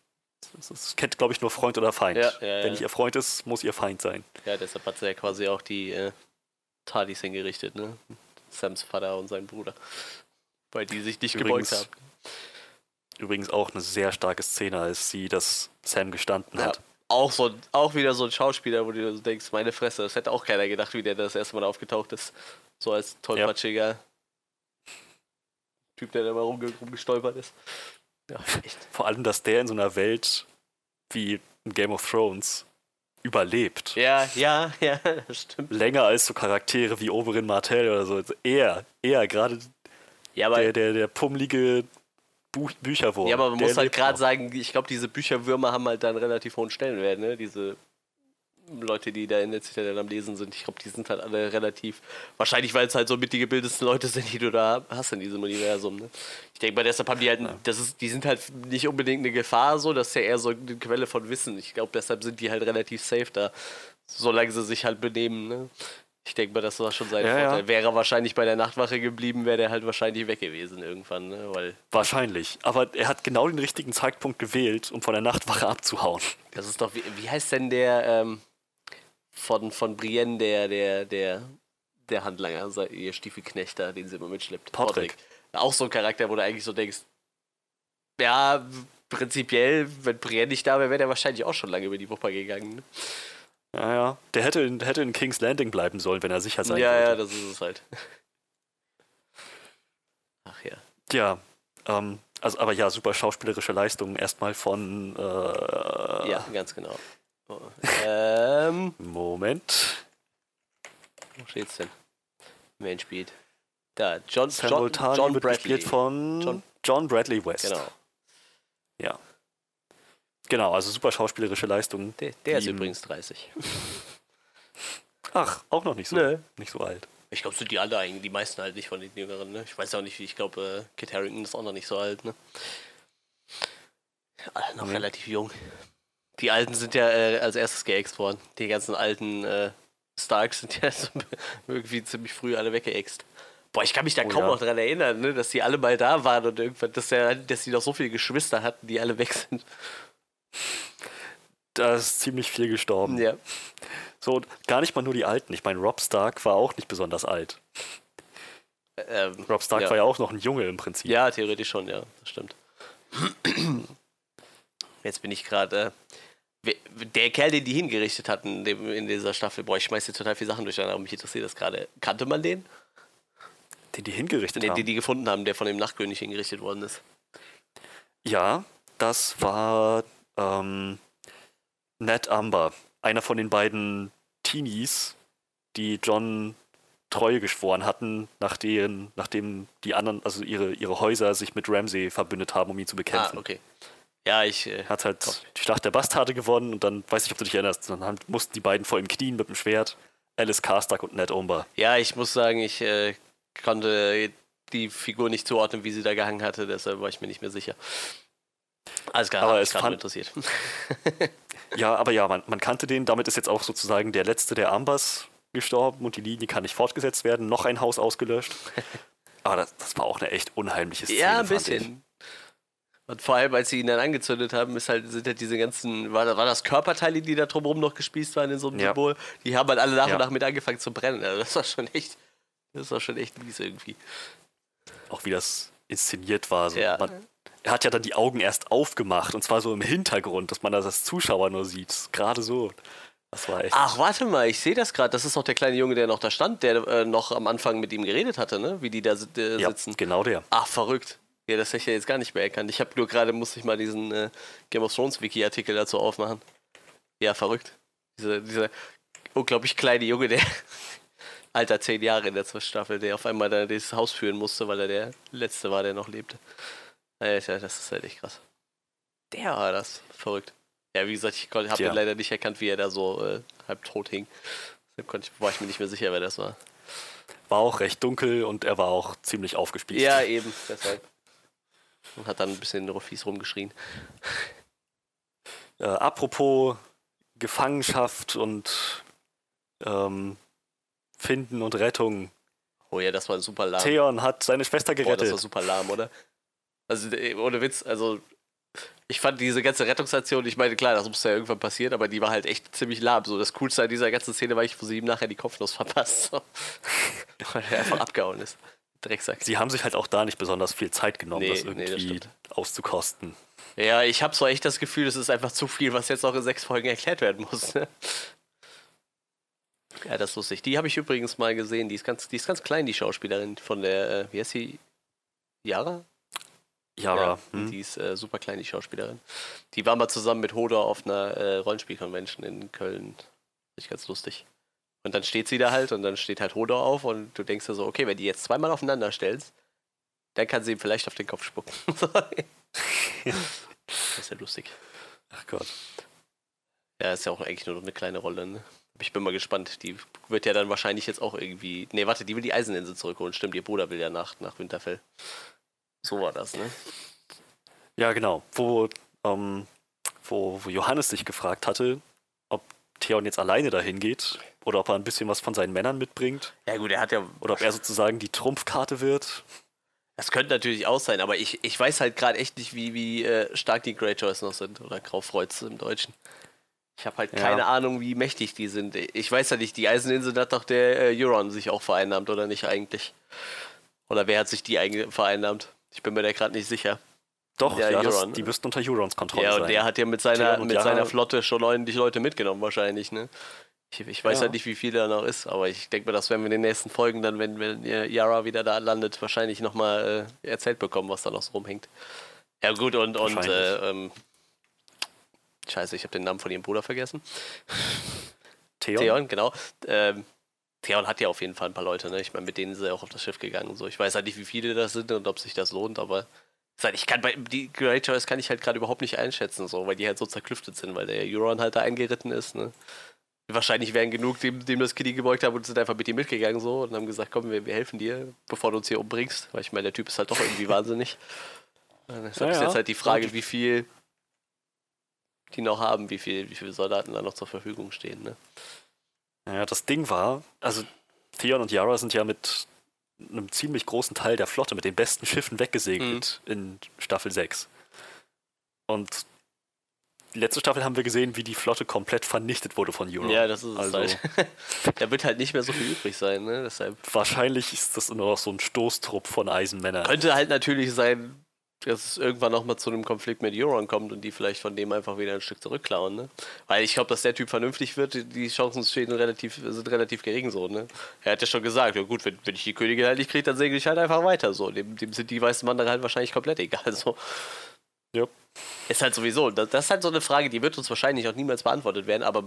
das, kennt, glaube ich, nur Freund oder Feind. Ja, ja, ja. Wenn nicht ihr Freund ist, muss ihr Feind sein. Ja, deshalb hat sie ja quasi auch die äh, Tardis hingerichtet, ne? Sams Vater und sein Bruder. Weil die sich nicht gebeugt Übrigens- haben. Übrigens auch eine sehr starke Szene, als sie das Sam gestanden Ja. hat. Auch, so, auch wieder so ein Schauspieler, wo du so denkst, meine Fresse, das hätte auch keiner gedacht, wie der das erste Mal aufgetaucht ist. So als tollpatschiger Typ, der da mal rumge rumgestolpert ist. Ja, echt. Vor allem, dass der in so einer Welt wie in Game of Thrones überlebt. Ja, ja, ja, das stimmt. Länger als so Charaktere wie Oberyn Martell oder so. Also Er, er, gerade Ja, der, der, der pummelige Buch, Bücherwurm. ja, aber man muss halt gerade sagen, ich glaube, diese Bücherwürmer haben halt dann relativ hohen Stellenwert, ne? Diese Leute, die da in der Zitadelle am Lesen sind, ich glaube, die sind halt alle relativ. Wahrscheinlich, weil es halt so mit die gebildetsten Leute sind, die du da hast in diesem Universum. Ne? Ich denke mal, deshalb haben die halt. Das ist, die sind halt nicht unbedingt eine Gefahr, so, das ist ja eher so eine Quelle von Wissen. Ich glaube, deshalb sind die halt relativ safe da, solange sie sich halt benehmen. Ne? Ich denke mal, das war schon sein Ja, ja. Vorteil. Wäre er wahrscheinlich bei der Nachtwache geblieben, wäre der halt wahrscheinlich weg gewesen irgendwann, ne? Weil Wahrscheinlich. Aber er hat genau den richtigen Zeitpunkt gewählt, um von der Nachtwache abzuhauen. Das ist doch, wie, wie heißt denn der ähm, von, von Brienne, der, der, der, der Handlanger, sei- ihr Stiefelknechter, den sie immer mitschleppt? Podrick. Auch so ein Charakter, wo du eigentlich so denkst, ja, prinzipiell, wenn Brienne nicht da wäre, wäre der wahrscheinlich auch schon lange über die Wupper gegangen. Ne? Ja, ja. Der hätte, in- hätte in King's Landing bleiben sollen, wenn er sicher sein Ja, ja, wollte. das ist es halt. Ach ja. Ja, ähm, also, aber ja, super schauspielerische Leistung. Erstmal von. Äh, Ja, ganz genau. Ähm, Moment. wo steht's denn? Wer spielt? Da, John, John, John Bradley. gespielt von John- John, Bradley West. Genau. Ja. Genau, also super schauspielerische Leistung. Der, der ist übrigens 30. Ach, auch noch nicht so, Nö. nicht so alt. Ich glaube, sind die alle eigentlich, die meisten halt nicht von den Jüngeren, ne? Ich weiß auch nicht, wie, ich glaube, äh, Kit Harington ist auch noch nicht so alt, ne? Alle noch Nee. relativ jung. Die Alten sind ja äh, als erstes geäxt worden. Die ganzen alten äh, Starks sind ja so irgendwie ziemlich früh alle weggeäxt. Boah, ich kann mich da Oh kaum ja. noch dran erinnern, ne, dass die alle mal da waren und irgendwann, dass, der, dass die noch so viele Geschwister hatten, die alle weg sind. Da ist ziemlich viel gestorben. Ja. So, gar nicht mal nur die Alten. Ich meine, Rob Stark war auch nicht besonders alt. Ähm, Rob Stark ja. war ja auch noch ein Junge im Prinzip. Ja, theoretisch schon, ja, das stimmt. Jetzt bin ich gerade. Äh, der Kerl, den die hingerichtet hatten in, dieser Staffel, boah, ich schmeiß hier total viele Sachen durcheinander, aber mich interessiert das gerade. Kannte man den? Den die hingerichtet Den, haben. den die gefunden haben, der von dem Nachtkönig hingerichtet worden ist. Ja, das war ähm, Ned Amber, einer von den beiden Teenies, die John Treue geschworen hatten, nachdem, nachdem die anderen, also ihre, ihre Häuser sich mit Ramsay verbündet haben, um ihn zu bekämpfen. Ah, okay. Ja, ich. Äh, Er hat halt die Schlacht der Bastarde gewonnen und dann, weiß nicht, ob du dich erinnerst, dann haben, mussten die beiden vor ihm knien mit dem Schwert. Alice Karstark und Ned Amber. ja, ich muss sagen, ich äh, konnte die Figur nicht zuordnen, wie sie da gehangen hatte, deshalb war ich mir nicht mehr sicher. Alles klar, Aber es fand- interessiert. Ja, aber ja, man, man kannte den. Damit ist jetzt auch sozusagen der letzte der Ambers gestorben und die Linie kann nicht fortgesetzt werden. Noch ein Haus ausgelöscht. Aber das, das war auch eine echt unheimliche Szene. Ja, ein ich. bisschen. Und vor allem, als sie ihn dann angezündet haben, ist halt, sind halt diese ganzen, war, war das Körperteile, die da drumherum noch gespießt waren in so einem Ja. Symbol, die haben halt alle nach Ja. und nach mit angefangen zu brennen. Also das war schon echt, das war schon echt mies irgendwie. Auch wie das inszeniert war. So. Ja. Man, er hat ja dann die Augen erst aufgemacht und zwar so im Hintergrund, dass man das als Zuschauer nur sieht. Gerade so. Das war echt. Ach, warte mal, ich sehe das gerade. Das ist doch der kleine Junge, der noch da stand, der äh, noch am Anfang mit ihm geredet hatte, ne? Wie die da äh, ja, sitzen. genau der. Ach, verrückt. Ja, das hätte ich ja jetzt gar nicht mehr erkannt. Ich habe nur gerade, musste ich mal diesen äh, Game of Thrones Wiki-Artikel dazu aufmachen. Ja, verrückt. Diese, dieser unglaublich kleine Junge, der alter zehn Jahre in der zweiten Staffel, der auf einmal da dieses Haus führen musste, weil er der Letzte war, der noch lebte. Alter, das ist halt echt krass. Der war das. Verrückt. Ja, wie gesagt, ich habe ihn leider nicht erkannt, wie er da so äh, halb tot hing. Deshalb ich, war ich mir nicht mehr sicher, wer das war. War auch recht dunkel und er war auch ziemlich aufgespießt. Ja, eben, deshalb. Und hat dann ein bisschen fies rumgeschrien. Äh, apropos Gefangenschaft und ähm, Finden und Rettung. Oh ja, das war super lahm. Theon hat seine Schwester Boah, das war gerettet. super lahm, oder? Also, äh, ohne Witz, also. Ich fand diese ganze Rettungsaktion, ich meine, klar, das musste ja irgendwann passieren, aber die war halt echt ziemlich lahm. So, das Coolste an dieser ganzen Szene war, ich, wo sie ihm nachher die Kopfnuss verpasst. So. Weil er einfach abgehauen ist. Drecksack. Sie haben sich halt auch da nicht besonders viel Zeit genommen, Nee, das nee, das irgendwie auszukosten. Ja, ich habe so echt das Gefühl, es ist einfach zu viel, was jetzt noch in sechs Folgen erklärt werden muss. Ne? Ja, das ist lustig. Die habe ich übrigens mal gesehen. Die ist ganz, die ist ganz klein, die Schauspielerin von der, äh, wie heißt sie? Yara? Yara. Ja, hm? die ist äh, super klein, die Schauspielerin. Die war mal zusammen mit Hodor auf einer äh, Rollenspiel-Convention in Köln. Richtig ganz lustig. Und dann steht sie da halt und dann steht halt Hodor auf und du denkst dir so, okay, wenn die jetzt zweimal aufeinander stellst, dann kann sie ihm vielleicht auf den Kopf spucken. das ist ja lustig. Ach Gott. Ja, ist ja auch eigentlich nur eine kleine Rolle, ne? Ich bin mal gespannt. Die wird ja dann wahrscheinlich jetzt auch irgendwie. Nee, warte, die will die Eiseninsel zurückholen. Stimmt, ihr Bruder will ja nach, nach Winterfell. So war das, ne? Ja, genau. Wo, ähm, wo, wo Johannes sich gefragt hatte, ob Theon jetzt alleine dahin geht oder ob er ein bisschen was von seinen Männern mitbringt Ja, gut, er hat ja. oder ob er sozusagen die Trumpfkarte wird. Das könnte natürlich auch sein, aber ich, ich weiß halt gerade echt nicht, wie, wie äh, stark die Greyjoys noch sind oder Graufreuz im Deutschen. Ich habe halt Ja. keine Ahnung, wie mächtig die sind. Ich weiß ja nicht, die Eiseninsel hat doch der äh, Euron sich auch vereinnahmt, oder nicht eigentlich? Oder wer hat sich die vereinnahmt? Ich bin mir da gerade nicht sicher. Doch, Der ja, das, die müssten unter Eurons Kontrolle Ja, sein. und der hat ja mit seiner, mit seiner Flotte schon ordentlich Leute mitgenommen, wahrscheinlich, ne? Ich, ich weiß Ja. halt nicht, wie viel da noch ist, aber ich denke mir, das werden wir in den nächsten Folgen dann, wenn, wenn Yara wieder da landet, wahrscheinlich nochmal äh, erzählt bekommen, was da noch so rumhängt. Ja, gut, und, und äh, ähm, Scheiße, ich habe den Namen von ihrem Bruder vergessen. Theon? Theon, genau. Ähm, Theon hat ja auf jeden Fall ein paar Leute, ne? Ich meine, mit denen ist er auch auf das Schiff gegangen so. Ich weiß halt nicht, wie viele das sind und ob sich das lohnt, aber ich kann bei die Greyjoys kann ich halt gerade überhaupt nicht einschätzen, so, weil die halt so zerklüftet sind, weil der Euron halt da eingeritten ist, ne? Wahrscheinlich wären genug, dem, dem das Knie gebeugt haben und sind einfach mit ihm mitgegangen so und haben gesagt, komm, wir, wir helfen dir, bevor du uns hier umbringst. Weil ich meine, der Typ ist halt doch irgendwie wahnsinnig. Deshalb Ja, ist jetzt halt die Frage, wie viel die noch haben, wie viel, wie viele Soldaten da noch zur Verfügung stehen, ne? Ja, das Ding war, also Theon und Yara sind ja mit einem ziemlich großen Teil der Flotte, mit den besten Schiffen weggesegelt Mhm. in Staffel 6. Und letzte Staffel haben wir gesehen, wie die Flotte komplett vernichtet wurde von Euron. Ja, das ist es also, halt. da wird halt nicht mehr so viel übrig sein, ne? Deshalb Wahrscheinlich ist das nur noch so ein Stoßtrupp von Eisenmännern. könnte halt natürlich sein, dass es irgendwann nochmal zu einem Konflikt mit Euron kommt und die vielleicht von dem einfach wieder ein Stück zurückklauen, ne? Weil ich glaube, dass der Typ vernünftig wird, die- die Chancen stehen relativ, sind relativ gering so, ne? Er hat ja schon gesagt, ja gut, wenn, wenn ich die Königin halt nicht kriege, dann segel ich halt einfach weiter so. Dem, dem sind die weißen Wanderer halt wahrscheinlich komplett egal. So. Ja. Ist halt sowieso, das, das ist halt so eine Frage, die wird uns wahrscheinlich auch niemals beantwortet werden, aber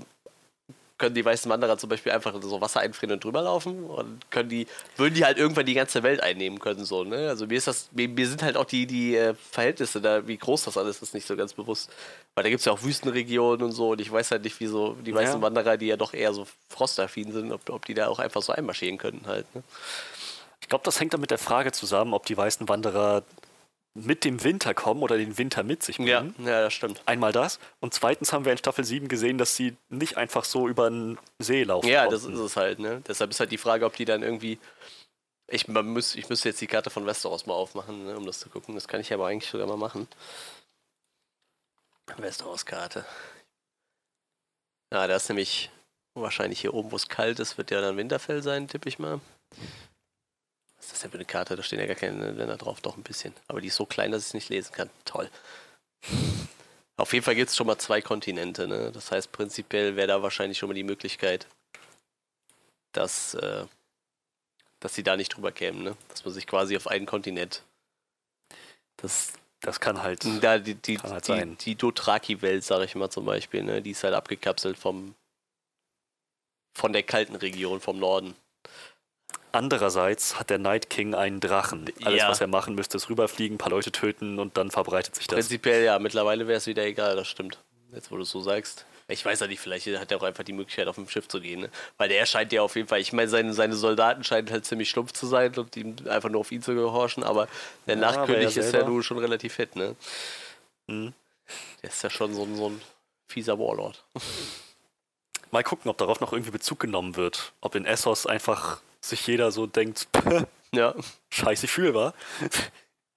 können die weißen Wanderer zum Beispiel einfach so Wasser einfrieren und drüber laufen? Und können die, würden die halt irgendwann die ganze Welt einnehmen können, so, ne? Also mir ist das, mir, mir sind halt auch die, die äh, Verhältnisse da, wie groß das alles ist, nicht so ganz bewusst. Weil da gibt es ja auch Wüstenregionen und so und ich weiß halt nicht, wie so die weißen Ja. Wanderer, die ja doch eher so frostaffin sind, ob, ob die da auch einfach so einmarschieren könnten halt, ne? Ich glaube, das hängt dann mit der Frage zusammen, ob die weißen Wanderer mit dem Winter kommen oder den Winter mit sich Ja, bringen. ja, das stimmt. Einmal das. Und zweitens haben wir in Staffel 7 gesehen, dass sie nicht einfach so über den See laufen. Ja, das konnten. ist es halt, ne? Deshalb ist halt die Frage, ob die dann irgendwie. Ich, man muss, ich müsste jetzt die Karte von Westeros mal aufmachen, ne, um das zu gucken. Das kann ich aber eigentlich sogar mal machen. Westeros-Karte. Ja, da ist nämlich wahrscheinlich hier oben, wo es kalt ist, wird ja dann Winterfell sein, tippe ich mal. Was ist das denn für eine Karte? Da stehen ja gar keine Länder drauf, doch ein bisschen. Aber die ist so klein, dass ich es nicht lesen kann. Toll. Auf jeden Fall gibt es schon mal zwei Kontinente, ne? Das heißt, prinzipiell wäre da wahrscheinlich schon mal die Möglichkeit, dass, äh, dass sie da nicht drüber kämen, ne? Dass man sich quasi auf einen Kontinent. Das, das kann halt. Da die, die, Kann halt die, sein. die Dothraki-Welt, sage ich mal zum Beispiel, ne? Die ist halt abgekapselt vom von der kalten Region vom Norden. Andererseits hat der Night King einen Drachen. Alles, Ja. was er machen müsste, ist rüberfliegen, ein paar Leute töten und dann verbreitet sich das. Prinzipiell ja, mittlerweile wäre es wieder egal, das stimmt. Jetzt, wo du es so sagst. Ich weiß ja nicht, vielleicht hat er auch einfach die Möglichkeit, auf dem Schiff zu gehen. Ne? Weil der scheint ja auf jeden Fall, ich meine, seine, seine Soldaten scheinen halt ziemlich stumpf zu sein und ihm einfach nur auf ihn zu gehorchen, aber der Ja, aber Nachtkönig er ist ja nun schon relativ fit, ne? Mhm. Der ist ja schon so ein, so ein fieser Warlord. Mal gucken, ob darauf noch irgendwie Bezug genommen wird. Ob in Essos einfach sich jeder so denkt, Ja. scheiße, ich fühl war.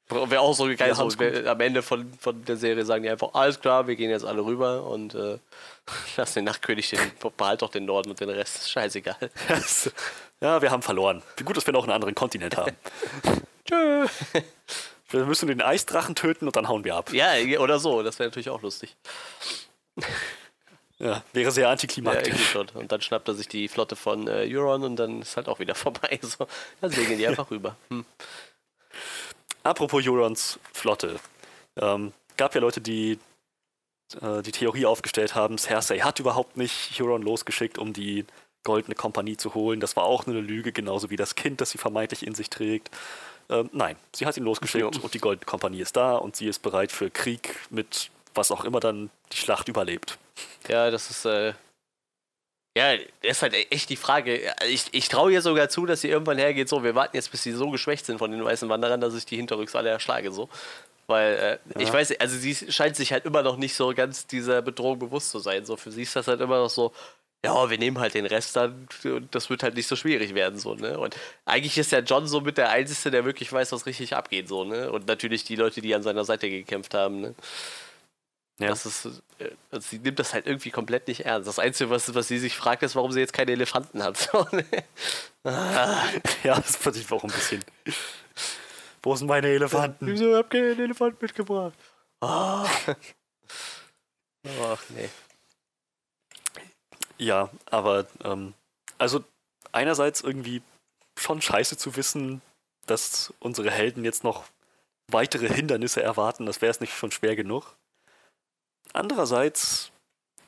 Wäre auch so geil, Wir so, am Ende von, von der Serie sagen die einfach, alles klar, wir gehen jetzt alle rüber und äh, lass den Nachtkönig, den, behalt doch den Norden und den Rest, ist scheißegal. ja, wir haben verloren. Wie gut, dass wir noch einen anderen Kontinent haben. Tschö. Wir müssen den Eisdrachen töten und dann hauen wir ab. Ja, oder so, das wäre natürlich auch lustig. Ja, wäre sehr Ja, antiklimaktisch. irgendwie schon. Und dann schnappt er sich die Flotte von äh, Euron und dann ist halt auch wieder vorbei. So. Dann segeln die einfach rüber. Hm. Apropos Eurons Flotte. Ähm, gab ja Leute, die äh, die Theorie aufgestellt haben, Cersei hat überhaupt nicht Euron losgeschickt, um die goldene Kompanie zu holen. Das war auch nur eine Lüge, genauso wie das Kind, das sie vermeintlich in sich trägt. Ähm, nein, sie hat ihn losgeschickt Ja. und die goldene Kompanie ist da und sie ist bereit für Krieg mit was auch immer dann die Schlacht überlebt. Ja, das ist. Äh ja, das ist halt echt die Frage. Ich, ich traue ihr sogar zu, dass sie irgendwann hergeht, so, wir warten jetzt, bis sie so geschwächt sind von den weißen Wanderern, dass ich die Hinterrücks alle erschlage, so. Weil, äh, ich Ja. weiß, also sie scheint sich halt immer noch nicht so ganz dieser Bedrohung bewusst zu sein. So, für sie ist das halt immer noch so, ja, wir nehmen halt den Rest dann und das wird halt nicht so schwierig werden, so, ne? Und eigentlich ist ja John so mit der Einzige, der wirklich weiß, was richtig abgeht, so, ne? Und natürlich die Leute, die an seiner Seite gekämpft haben, ne? Ja. Das ist, äh, also sie nimmt das halt irgendwie komplett nicht ernst. Das Einzige, was, was sie sich fragt, ist, warum sie jetzt keine Elefanten hat. Ne? ja, das fand ich auch ein bisschen. Wo sind meine Elefanten? Wieso habt ihr keinen Elefant mitgebracht? Ah. Ach nee. Ja, aber ähm, also einerseits irgendwie schon scheiße zu wissen, dass unsere Helden jetzt noch weitere Hindernisse erwarten, das wäre es nicht schon schwer genug. Andererseits,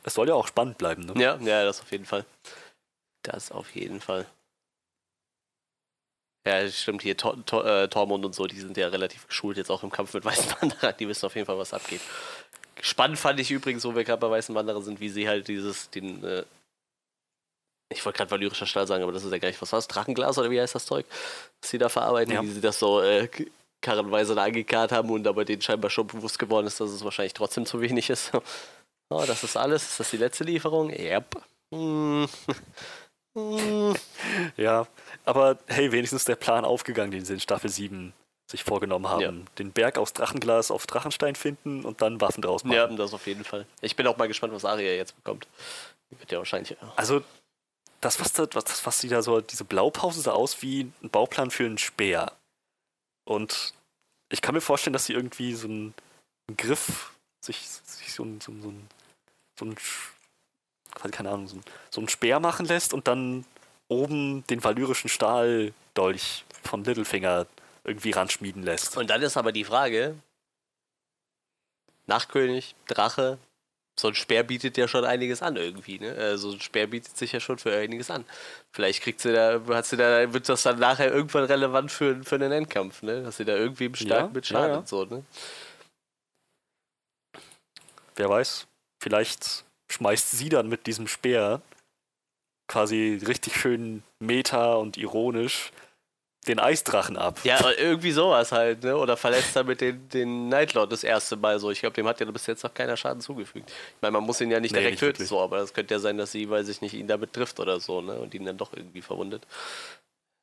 es soll ja auch spannend bleiben, ne? Ja, ja, das auf jeden Fall. Das auf jeden Fall. Ja, stimmt hier. Tor, Tor, äh, Tormund und so, die sind ja relativ geschult jetzt auch im Kampf mit Weißen Wanderern. Die wissen auf jeden Fall, was abgeht. Spannend fand ich übrigens, wo wir gerade bei Weißen Wanderer sind, wie sie halt dieses, den, äh, ich wollte gerade valyrischer Stahl sagen, aber das ist ja gar nicht, was war das? Drachenglas oder wie heißt das Zeug? Was sie da verarbeiten, Ja. wie sie das so äh, karrenweise da angekarrt haben und aber denen scheinbar schon bewusst geworden ist, dass es wahrscheinlich trotzdem zu wenig ist. Oh, das ist alles. Ist das die letzte Lieferung? Yep. Hm. Hm. Ja, aber hey, wenigstens der Plan aufgegangen, den sie in Staffel 7 sich vorgenommen haben. Ja. Den Berg aus Drachenglas auf Drachenstein finden und dann Waffen draus machen. Ja, das auf jeden Fall. Ich bin auch mal gespannt, was Aria jetzt bekommt. Die wird ja wahrscheinlich. Also, das, was, da, was, was die da so, diese Blaupause sah aus wie ein Bauplan für einen Speer. Und ich kann mir vorstellen, dass sie irgendwie so einen, Griff, sich, sich so, ein, so, so, ein, so ein, keine Ahnung, so ein, so ein Speer machen lässt und dann oben den valyrischen Stahldolch von Littlefinger irgendwie ranschmieden lässt. Und dann ist aber die Frage: Nachtkönig, Drache, so ein Speer bietet ja schon einiges an irgendwie, ne? So ein Speer bietet sich ja schon für einiges an. Vielleicht kriegt sie da, hat sie da, wird das dann nachher irgendwann relevant für, für einen Endkampf, ne? Dass sie da irgendwie im stark Ja, mit ja, schadet, ja. so, ne? Wer weiß, vielleicht schmeißt sie dann mit diesem Speer quasi richtig schön meta und ironisch den Eisdrachen ab. Ja, irgendwie sowas halt, ne? Oder verletzt damit den, den Nightlord das erste Mal so. Ich glaube, dem hat ja bis jetzt noch keiner Schaden zugefügt. Ich meine, man muss ihn ja nicht Nee, direkt nicht töten, wirklich. so, aber das könnte ja sein, dass sie, weiß ich nicht, ihn damit trifft oder so, ne? Und ihn dann doch irgendwie verwundet.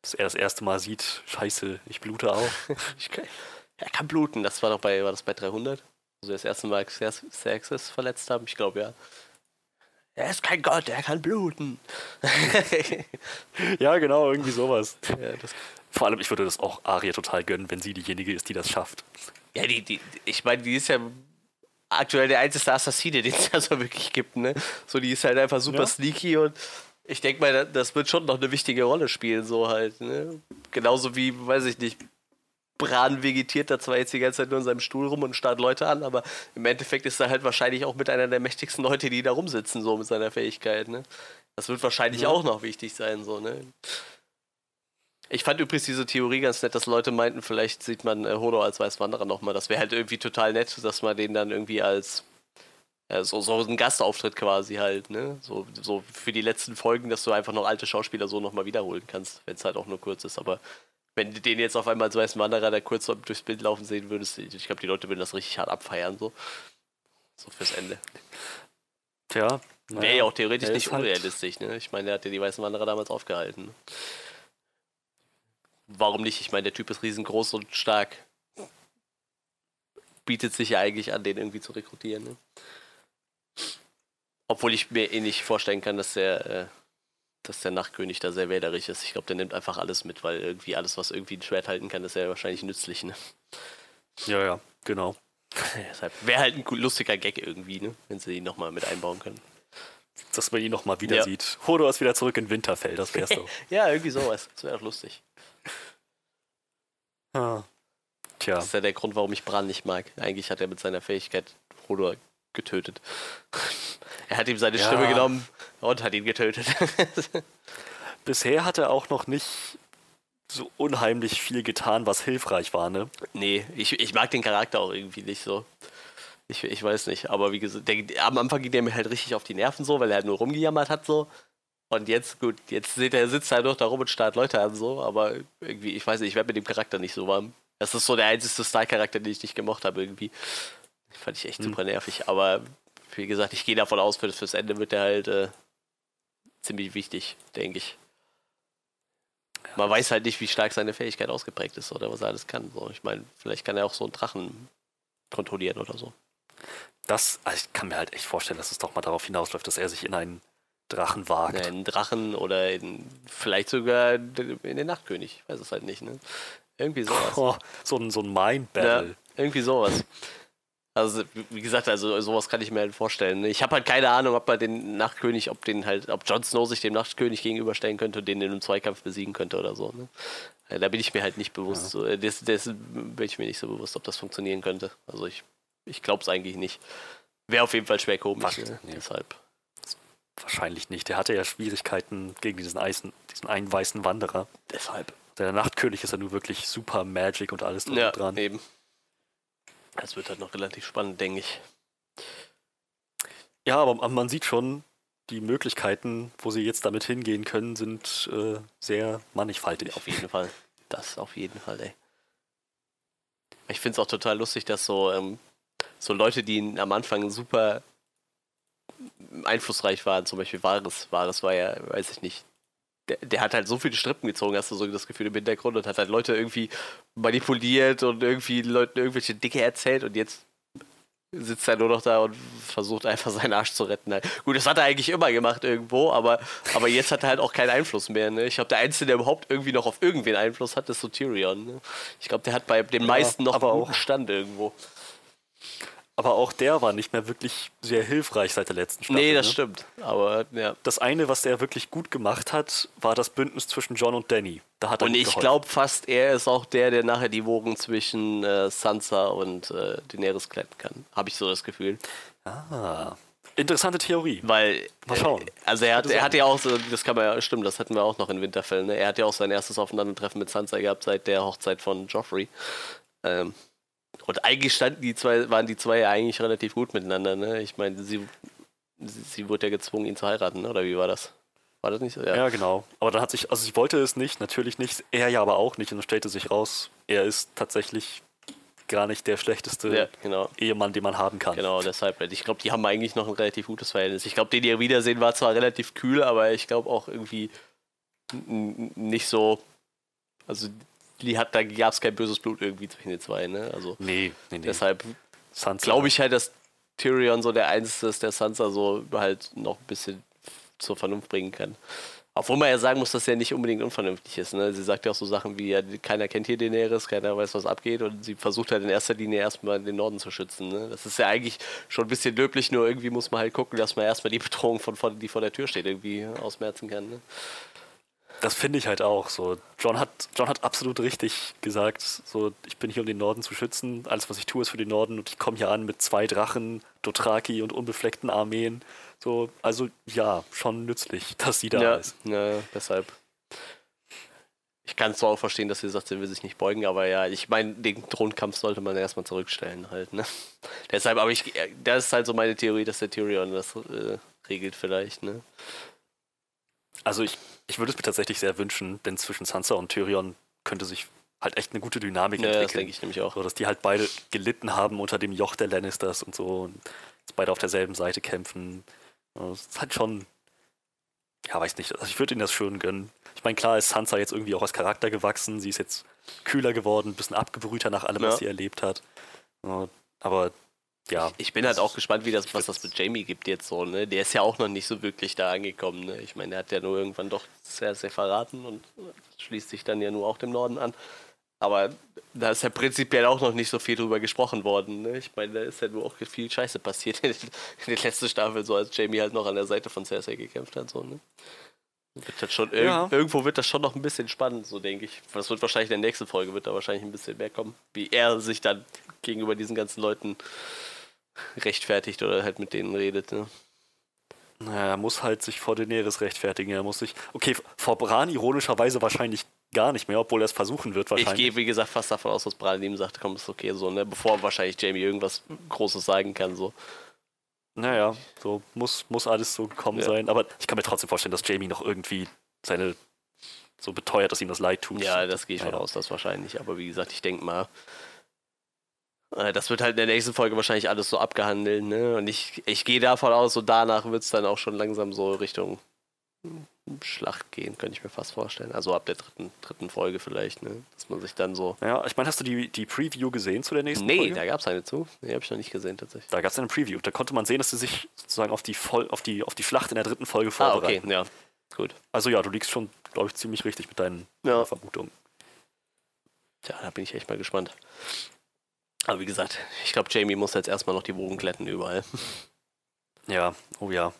Dass er das erste Mal sieht, scheiße, ich blute auch. Ich kann, er kann bluten. Das war doch bei, war das bei 300? Also das erste Mal Xerxes verletzt haben? Ich glaube, ja. Er ist kein Gott, er kann bluten. ja, genau, irgendwie sowas. ja, das, Vor allem, ich würde das auch Aria total gönnen, wenn sie diejenige ist, die das schafft. ja, die, die, ich meine, die ist ja aktuell der einzige Assassine, den es ja so wirklich gibt, ne? So, die ist halt einfach super Ja. sneaky und ich denke mal, da- das wird schon noch eine wichtige Rolle spielen, so halt, ne? Genauso wie, weiß ich nicht, Bran vegetiert da zwar jetzt die ganze Zeit nur in seinem Stuhl rum und starrt Leute an, aber im Endeffekt ist er halt wahrscheinlich auch mit einer der mächtigsten Leute, die da rumsitzen, so mit seiner Fähigkeit, ne? Das wird wahrscheinlich Ja. auch noch wichtig sein, so, ne? Ich fand übrigens diese Theorie ganz nett, dass Leute meinten, vielleicht sieht man äh, Hodor als Weißwanderer nochmal. Das wäre halt irgendwie total nett, dass man den dann irgendwie als ja, so, so ein Gastauftritt quasi halt, ne? So, so für die letzten Folgen, dass du einfach noch alte Schauspieler so nochmal wiederholen kannst, wenn es halt auch nur kurz ist. Aber wenn du den jetzt auf einmal als weißen Wanderer da kurz durchs Bild laufen sehen würdest, ich glaube, die Leute würden das richtig hart abfeiern, so. So fürs Ende. Tja. Wäre ja auch theoretisch nicht halt- unrealistisch, ne? Ich meine, der hat ja die weißen Wanderer damals aufgehalten. Warum nicht? Ich meine, der Typ ist riesengroß und stark. Bietet sich ja eigentlich an, den irgendwie zu rekrutieren, ne? Obwohl ich mir eh nicht vorstellen kann, dass der, äh, dass der Nachtkönig da sehr wählerisch ist. Ich glaube, der nimmt einfach alles mit, weil irgendwie alles, was irgendwie ein Schwert halten kann, ist ja wahrscheinlich nützlich, ne? Ja, ja, genau. Deshalb wäre halt ein lustiger Gag irgendwie, ne? Wenn sie ihn nochmal mit einbauen können. Dass man ihn nochmal wieder Ja. sieht. Hodor ist wieder zurück in Winterfell, das wär's doch. Ja, irgendwie sowas. Das wäre auch lustig. Ah. Tja. Das ist ja der Grund, warum ich Bran nicht mag. Eigentlich hat er mit seiner Fähigkeit Hodor getötet. er hat ihm seine Ja. Stimme genommen und hat ihn getötet. Bisher hat er auch noch nicht so unheimlich viel getan, was hilfreich war, ne? nee, ich, ich mag den Charakter auch irgendwie nicht so. Ich, ich weiß nicht, aber wie gesagt, der, am Anfang ging der mir halt richtig auf die Nerven so, weil er halt nur rumgejammert hat so. Und jetzt, gut, jetzt seht er, sitzt er halt noch da rum und starrt Leute an so, aber irgendwie, ich weiß nicht, ich werde mit dem Charakter nicht so warm. Das ist so der einzige Style-Charakter, den ich nicht gemocht habe irgendwie. Fand ich echt Hm. super nervig, aber wie gesagt, ich gehe davon aus, für, fürs Ende wird der halt äh, ziemlich wichtig, denke ich. Man weiß halt nicht, wie stark seine Fähigkeit ausgeprägt ist oder was er alles kann. So, ich meine, vielleicht kann er auch so einen Drachen kontrollieren oder so. Das, also ich kann mir halt echt vorstellen, dass es doch mal darauf hinausläuft, dass er sich in einen Drachen wagt. Ja, in Drachen oder in, vielleicht sogar in den Nachtkönig. Ich weiß es halt nicht, ne? Irgendwie sowas. Oh, so ein, so ein Ja, Mind-Battle. irgendwie sowas. Also, wie- gesagt, also sowas kann ich mir halt vorstellen. ne? Ich habe halt keine Ahnung, ob man den Nachtkönig, ob den halt, ob Jon Snow sich dem Nachtkönig gegenüberstellen könnte und den in einem Zweikampf besiegen könnte oder so. Ne? Ja, Da bin ich mir halt nicht bewusst. So, äh, des, dessen bin ich mir nicht so bewusst, ob das funktionieren könnte. Also ich, ich glaube es eigentlich nicht. Wäre auf jeden Fall schwer komisch. Ne? Nee. Deshalb. Wahrscheinlich nicht. Der hatte ja Schwierigkeiten gegen diesen, Eisen, diesen einen weißen Wanderer. Deshalb. Der Nachtkönig ist ja nur wirklich super Magic und alles drum Ja, dran. eben. Das wird halt noch relativ spannend, denke ich. Ja, aber man sieht schon, die Möglichkeiten, wo sie jetzt damit hingehen können, sind äh, sehr mannigfaltig. Auf jeden Fall. Das auf jeden Fall, ey. Ich finde es auch total lustig, dass so, ähm, so Leute, die am Anfang super einflussreich waren, zum Beispiel Varys, Varys war ja, weiß ich nicht, der, der hat halt so viele Strippen gezogen, hast du so das Gefühl im Hintergrund und hat halt Leute irgendwie manipuliert und irgendwie Leuten irgendwelche Dicke erzählt und jetzt sitzt er nur noch da und versucht einfach seinen Arsch zu retten. Gut, das hat er eigentlich immer gemacht irgendwo, aber, aber jetzt hat er halt auch keinen Einfluss mehr. Ne? Ich glaube, der Einzige, der überhaupt irgendwie noch auf irgendwen Einfluss hat, ist so Tyrion. Ne? Ich glaube, der hat bei den Ja, meisten noch aber einen guten Stand irgendwo. Aber auch der war nicht mehr wirklich sehr hilfreich seit der letzten Staffel. nee, das ne? stimmt. Aber ja. Das eine, was der wirklich gut gemacht hat, war das Bündnis zwischen John und Danny. Da hat er Und ich glaube fast, er ist auch der, der nachher die Wogen zwischen äh, Sansa und äh, Daenerys glätten kann. Habe ich so das Gefühl. Ah, interessante Theorie. Weil, Mal schauen. äh, also er hat, er hat ja auch so, das kann man ja, stimmt, das hatten wir auch noch in Winterfell, ne? Er hat ja auch sein erstes Aufeinandertreffen mit Sansa gehabt seit der Hochzeit von Joffrey. Ähm, und eigentlich standen die zwei, waren die zwei ja eigentlich relativ gut miteinander, ne? Ich meine, sie, sie, sie wurde ja gezwungen, ihn zu heiraten, ne? oder wie war das? War das nicht so? Ja. genau. Aber dann hat sich, also sie wollte es nicht, natürlich nicht. Er ja aber auch nicht. Und dann stellte sich raus, er ist tatsächlich gar nicht der schlechteste Ja, genau. Ehemann, den man haben kann. Genau, deshalb. Ich glaube, die haben eigentlich noch ein relativ gutes Verhältnis. Ich glaube, den ihr Wiedersehen war zwar relativ kühl, aber ich glaube auch irgendwie nicht so. Also, die hat, da gab es kein böses Blut irgendwie zwischen den zwei, ne? Also, Nee, nee, nee. deshalb glaube ich halt, dass Tyrion so der Einzige ist, der Sansa so halt noch ein bisschen zur Vernunft bringen kann. Obwohl man ja sagen muss, dass er nicht unbedingt unvernünftig ist. Ne? Sie sagt ja auch so Sachen wie, ja, keiner kennt hier Daenerys, keiner weiß, was abgeht und sie versucht halt in erster Linie erstmal den Norden zu schützen. Ne? Das ist ja eigentlich schon ein bisschen löblich, nur irgendwie muss man halt gucken, dass man erstmal die Bedrohung, von, von, die vor der Tür steht, irgendwie ausmerzen kann. Ne? Das finde ich halt auch so. John hat, John hat absolut richtig gesagt, so, ich bin hier, um den Norden zu schützen. Alles, was ich tue, ist für den Norden und ich komme hier an mit zwei Drachen, Dothraki und unbefleckten Armeen. So, also ja, schon nützlich, dass sie da ja, ist. Ja, deshalb. Ich kann zwar auch verstehen, dass sie sagt, sie will sich nicht beugen, aber ja, ich meine, den Thronkampf sollte man erstmal zurückstellen halt, ne? Deshalb, aber ich, das ist halt so meine Theorie, dass der Tyrion das äh, regelt vielleicht, ne? Also ich, ich würde es mir tatsächlich sehr wünschen, denn zwischen Sansa und Tyrion könnte sich halt echt eine gute Dynamik ja, entwickeln. Das denke ich nämlich auch. So, dass die halt beide gelitten haben unter dem Joch der Lannisters und so und beide auf derselben Seite kämpfen. Das ist halt schon, ja, weiß nicht, also ich würde ihnen das schön gönnen. Ich meine, klar ist Sansa jetzt irgendwie auch als Charakter gewachsen, sie ist jetzt kühler geworden, ein bisschen abgebrühter nach allem, Ja. was sie erlebt hat. Aber ja. Ich bin halt auch gespannt, wie das, was das mit Jamie gibt jetzt so, ne? Der ist ja auch noch nicht so wirklich da angekommen, ne? Ich meine, der hat ja nur irgendwann doch sehr, sehr verraten und schließt sich dann ja nur auch dem Norden an. Aber da ist ja prinzipiell auch noch nicht so viel drüber gesprochen worden, ne? Ich meine, da ist ja nur auch viel Scheiße passiert in der letzten Staffel, so als Jamie halt noch an der Seite von Cersei gekämpft hat, so, ne? Wird das schon, Ja. Irgendwo wird das schon noch ein bisschen spannend, so denke ich. Das wird wahrscheinlich in der nächsten Folge, wird da wahrscheinlich ein bisschen mehr kommen, wie er sich dann gegenüber diesen ganzen Leuten rechtfertigt oder halt mit denen redet. Ne? Naja, er muss halt sich vor Daenerys rechtfertigen. Er muss sich. Okay, vor Bran ironischerweise wahrscheinlich gar nicht mehr, obwohl er es versuchen wird Ich wahrscheinlich. gehe, wie gesagt, fast davon aus, dass Bran ihm sagt, komm, ist okay, so, ne? Bevor wahrscheinlich Jamie irgendwas Großes sagen kann, so. Naja, so muss, muss alles so gekommen Ja. sein. Aber ich kann mir trotzdem vorstellen, dass Jamie noch irgendwie seine so beteuert, dass ihm das leid tut. Ja, das gehe ich von Naja. aus, das wahrscheinlich. Aber wie gesagt, ich denke mal, das wird halt in der nächsten Folge wahrscheinlich alles so abgehandelt, ne? Und ich, ich gehe davon aus, so danach wird es dann auch schon langsam so Richtung Schlacht gehen, könnte ich mir fast vorstellen. Also ab der dritten, dritten Folge vielleicht, ne? Dass man sich dann so. Ja, ich meine, hast du die, die Preview gesehen zu der nächsten Nee, Folge? da gab es eine zu. Nee, habe ich noch nicht gesehen tatsächlich. Da gab es eine Preview. Da konnte man sehen, dass sie sich sozusagen auf die, Voll auf die, auf die Schlacht in der dritten Folge Ah, okay, vorbereiten. ja. Gut. Also ja, du liegst schon, glaube ich, ziemlich richtig mit deinen Ja. Vermutungen. Tja, da bin ich echt mal gespannt. Aber wie gesagt, ich glaube, Jamie muss jetzt erstmal noch die Wogen glätten überall. Ja, oh ja.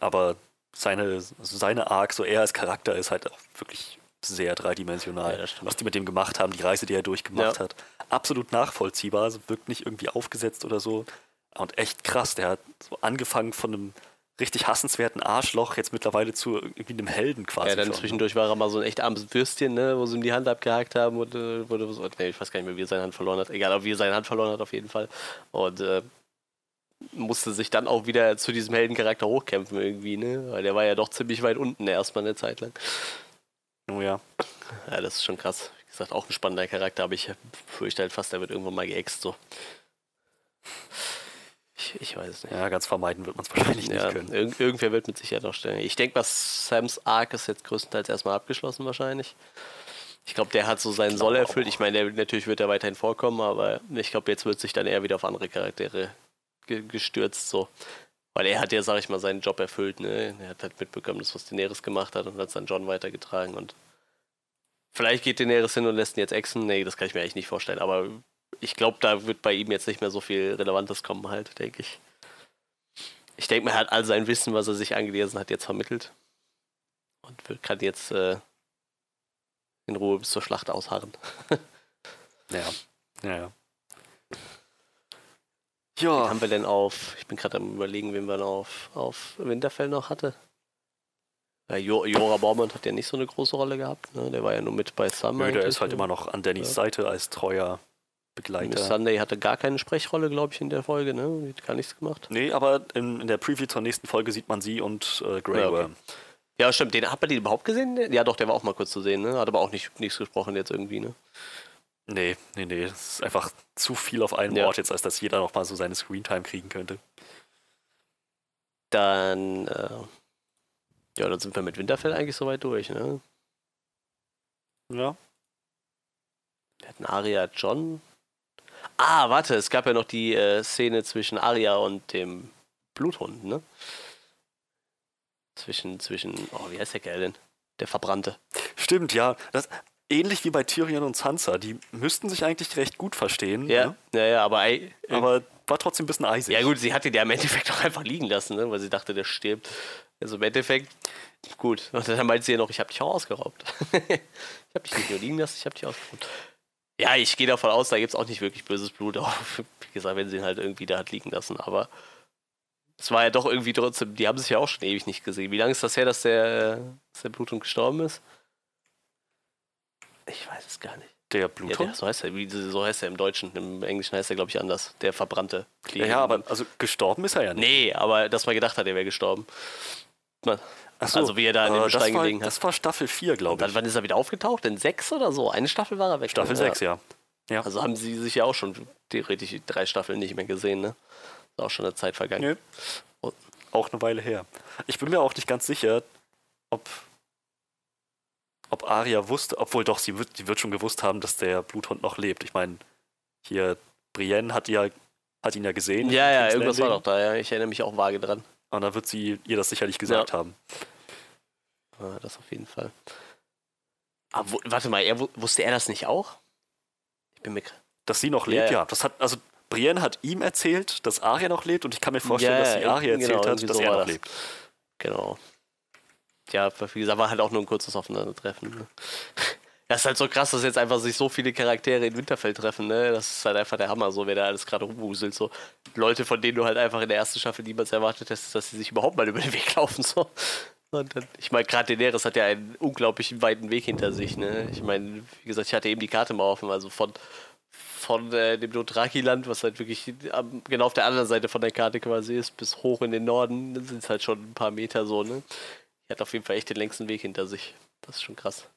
Aber seine, also seine Arc, so er als Charakter, ist halt auch wirklich sehr dreidimensional. Ja. Was die mit dem gemacht haben, die Reise, die er durchgemacht Ja. hat. Absolut nachvollziehbar, also wirkt nicht irgendwie aufgesetzt oder so. Und echt krass, der hat so angefangen von einem richtig hassenswerten Arschloch jetzt mittlerweile zu irgendwie einem Helden quasi. Ja, dann schon. zwischendurch war er mal so ein echt armes Würstchen, ne, wo sie ihm die Hand abgehakt haben und äh, wurde so, nee, ich weiß gar nicht mehr, wie er seine Hand verloren hat. Egal, aber wie er seine Hand verloren hat auf jeden Fall. Und äh, musste sich dann auch wieder zu diesem Heldencharakter hochkämpfen irgendwie, ne? Weil der war ja doch ziemlich weit unten erstmal eine Zeit lang. Oh ja. Ja, das ist schon krass. Wie gesagt, auch ein spannender Charakter, aber ich fürchte halt fast, der wird irgendwann mal geäxt so. Ich, ich weiß es nicht. ja, ganz vermeiden wird man es wahrscheinlich Ja, nicht können. irg irgendwer wird mit Sicherheit noch stellen. Ich denke, was Sams Arc ist jetzt größtenteils erstmal abgeschlossen wahrscheinlich. Ich glaube, der hat so seinen Soll erfüllt. auch. Ich meine, natürlich wird er weiterhin vorkommen, aber ich glaube, jetzt wird sich dann eher wieder auf andere Charaktere ge gestürzt, so. Weil er hat ja, sag ich mal, seinen Job erfüllt, ne? Er hat halt mitbekommen, dass was Daenerys gemacht hat und hat es dann John weitergetragen und vielleicht geht Daenerys hin und lässt ihn jetzt exen. Nee, das kann ich mir eigentlich nicht vorstellen, aber ich glaube, da wird bei ihm jetzt nicht mehr so viel Relevantes kommen, halt, denke ich. Ich denke, man hat all sein Wissen, was er sich angelesen hat, jetzt vermittelt. Und kann jetzt äh, in Ruhe bis zur Schlacht ausharren. Ja. Ja, ja. Wen Ja, haben wir denn auf, ich bin gerade am überlegen, wen wir noch auf, auf Winterfell noch hatte. Ja, jo Jora Bormund hat ja nicht so eine große Rolle gehabt, ne? Der war ja nur mit bei Sam. Nö, der ist halt immer noch an Dannys Ja. Seite als treuer Miss Begleiter. Sunday hatte gar keine Sprechrolle, glaube ich, in der Folge, ne? Die hat gar nichts gemacht. Nee, aber in, in der Preview zur nächsten Folge sieht man sie und äh, Grey Ja, okay. Worm. Ja, stimmt. Den, hat man den überhaupt gesehen? Ja, doch, der war auch mal kurz zu sehen, ne? Hat aber auch nicht, nichts gesprochen jetzt irgendwie, ne? Nee, nee, nee. Das ist einfach zu viel auf einem Ja. Ort jetzt, als dass jeder noch mal so seine Screentime kriegen könnte. Dann, äh, ja, dann sind wir mit Winterfell eigentlich soweit durch, ne? Ja. Wir hatten Arya John. Ah, warte, es gab ja noch die äh, Szene zwischen Arya und dem Bluthund, ne? Zwischen, zwischen, oh, wie heißt der Kerl denn? Der Verbrannte. Stimmt, ja. Das, ähnlich wie bei Tyrion und Sansa. Die müssten sich eigentlich recht gut verstehen. Ja, ne? ja, ja, aber, ey, Aber war trotzdem ein bisschen eisig. ja gut, sie hat ihn ja im Endeffekt auch einfach liegen lassen, ne? weil sie dachte, der stirbt. Also im Endeffekt, gut. Und dann meint sie ja noch, ich habe dich auch ausgeraubt. ich habe dich nicht nur liegen lassen, ich habe dich ausgeraubt. Ja, ich gehe davon aus, da gibt es auch nicht wirklich böses Blut. Auch, wie gesagt, wenn sie ihn halt irgendwie da hat liegen lassen. Aber es war ja doch irgendwie trotzdem, die haben sich ja auch schon ewig nicht gesehen. Wie lange ist das her, dass der, dass der Blutung gestorben ist? Ich weiß es gar nicht. Der Ja, Bluthund? der, so, heißt er, wie, so heißt er im Deutschen. Im Englischen heißt er, glaube ich, anders. Der verbrannte. Ja, ja, aber also gestorben ist er ja nicht. Nee, aber dass man gedacht hat, er wäre gestorben. Man, so, also wie er da in äh, dem das Stein war, gelegen hat. Das war Staffel 4, Und glaube dann, ich. wann ist er wieder aufgetaucht? In sechs oder so? Eine Staffel war er weg. Staffel ja. 6, ja. Ja. Also haben sie sich ja auch schon theoretisch drei Staffeln nicht mehr gesehen, ne? Ist auch schon eine Zeit vergangen. Und- Auch eine Weile her. Ich bin mir auch nicht ganz sicher, ob, ob Arya wusste, obwohl doch, sie wird, sie wird schon gewusst haben, dass der Bluthund noch lebt. Ich meine, hier, Brienne hat, ja, hat ihn ja gesehen. Ja, ja, irgendwas war Landing. doch da, ja. Ich erinnere mich auch vage dran. Und dann wird sie ihr das sicherlich gesagt Ja. haben. Ja, das auf jeden Fall. Aber wo, warte mal, er, wu- wusste er das nicht auch? Ich bin mir. Dass sie noch lebt, ja. ja. Das hat, also Brienne hat ihm erzählt, dass Arya noch lebt und ich kann mir vorstellen, Ja, dass sie Arya genau, erzählt hat, dass so er noch das. lebt. Genau. Ja, wie gesagt, war halt auch nur ein kurzes Aufeinandertreffen. Ne? Das ist halt so krass, dass jetzt einfach sich so viele Charaktere in Winterfell treffen, ne? Das ist halt einfach der Hammer, so wer da alles gerade rumwuselt. So Leute, von denen du halt einfach in der ersten Staffel niemals erwartet hättest, dass sie sich überhaupt mal über den Weg laufen. So. Und dann, ich meine, gerade Daenerys hat ja einen unglaublich weiten Weg hinter sich, ne? Ich meine, wie gesagt, ich hatte eben die Karte mal offen, also von, von äh, dem Dothraki-Land, was halt wirklich am, genau auf der anderen Seite von der Karte quasi ist, bis hoch in den Norden, sind es halt schon ein paar Meter so, ne? Die hat auf jeden Fall echt den längsten Weg hinter sich. Das ist schon krass.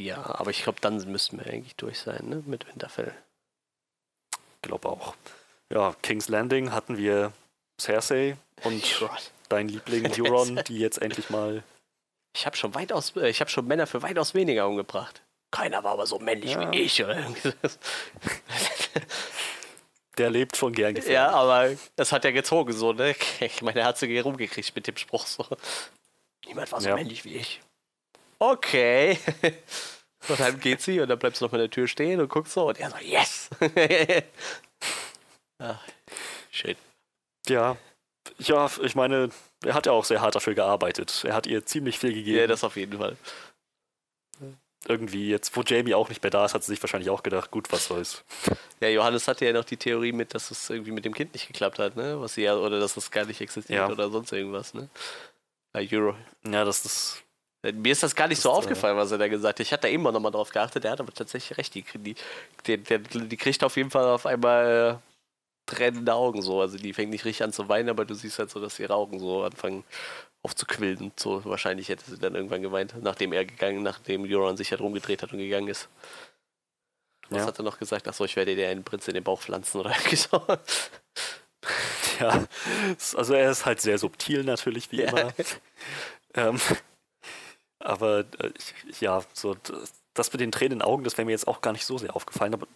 Ja, aber ich glaube, dann müssten wir eigentlich durch sein, ne? Mit Winterfell. glaube auch. Ja, King's Landing hatten wir Cersei und dein Liebling Euron, die jetzt endlich mal. Ich habe schon weitaus, äh, ich habe schon Männer für weitaus weniger umgebracht. Keiner war aber so männlich Ja. wie ich. Der lebt schon gern gefährlich. ja, aber das hat ja gezogen so, ne? Ich meine, er hat sie rumgekriegt mit dem Spruch so. Niemand war so Ja. männlich wie ich. Okay. Und dann geht sie und dann bleibst du noch an der Tür stehen und guckst so und er so, yes! Ach, schön. Ja. Ja, ich meine, er hat ja auch sehr hart dafür gearbeitet. Er hat ihr ziemlich viel gegeben. Ja, das auf jeden Fall. Irgendwie, jetzt wo Jamie auch nicht mehr da ist, hat sie sich wahrscheinlich auch gedacht, gut, was soll's. Ja, Johannes hatte ja noch die Theorie mit, dass es irgendwie mit dem Kind nicht geklappt hat, ne? Was sie ja, oder dass das gar nicht existiert Ja. oder sonst irgendwas, ne? Bei Euro. Ja, das ist. Mir ist das gar nicht so Das, äh, aufgefallen, was er da gesagt hat. Ich hatte da eben noch mal drauf geachtet, der hat aber tatsächlich recht. Die, die, die, die, die kriegt auf jeden Fall auf einmal äh, tränende Augen so. Also die fängt nicht richtig an zu weinen, aber du siehst halt so, dass ihre Augen so anfangen aufzuquillen. So wahrscheinlich hätte sie dann irgendwann geweint, nachdem er gegangen, nachdem Euron sich halt rumgedreht hat und gegangen ist. Was Ja. hat er noch gesagt? Achso, ich werde dir einen Prinz in den Bauch pflanzen oder so. Ja, also er ist halt sehr subtil natürlich, wie Ja. immer. Ähm, aber äh, ja, so das mit den Tränen in den Augen, das wäre mir jetzt auch gar nicht so sehr aufgefallen. Aber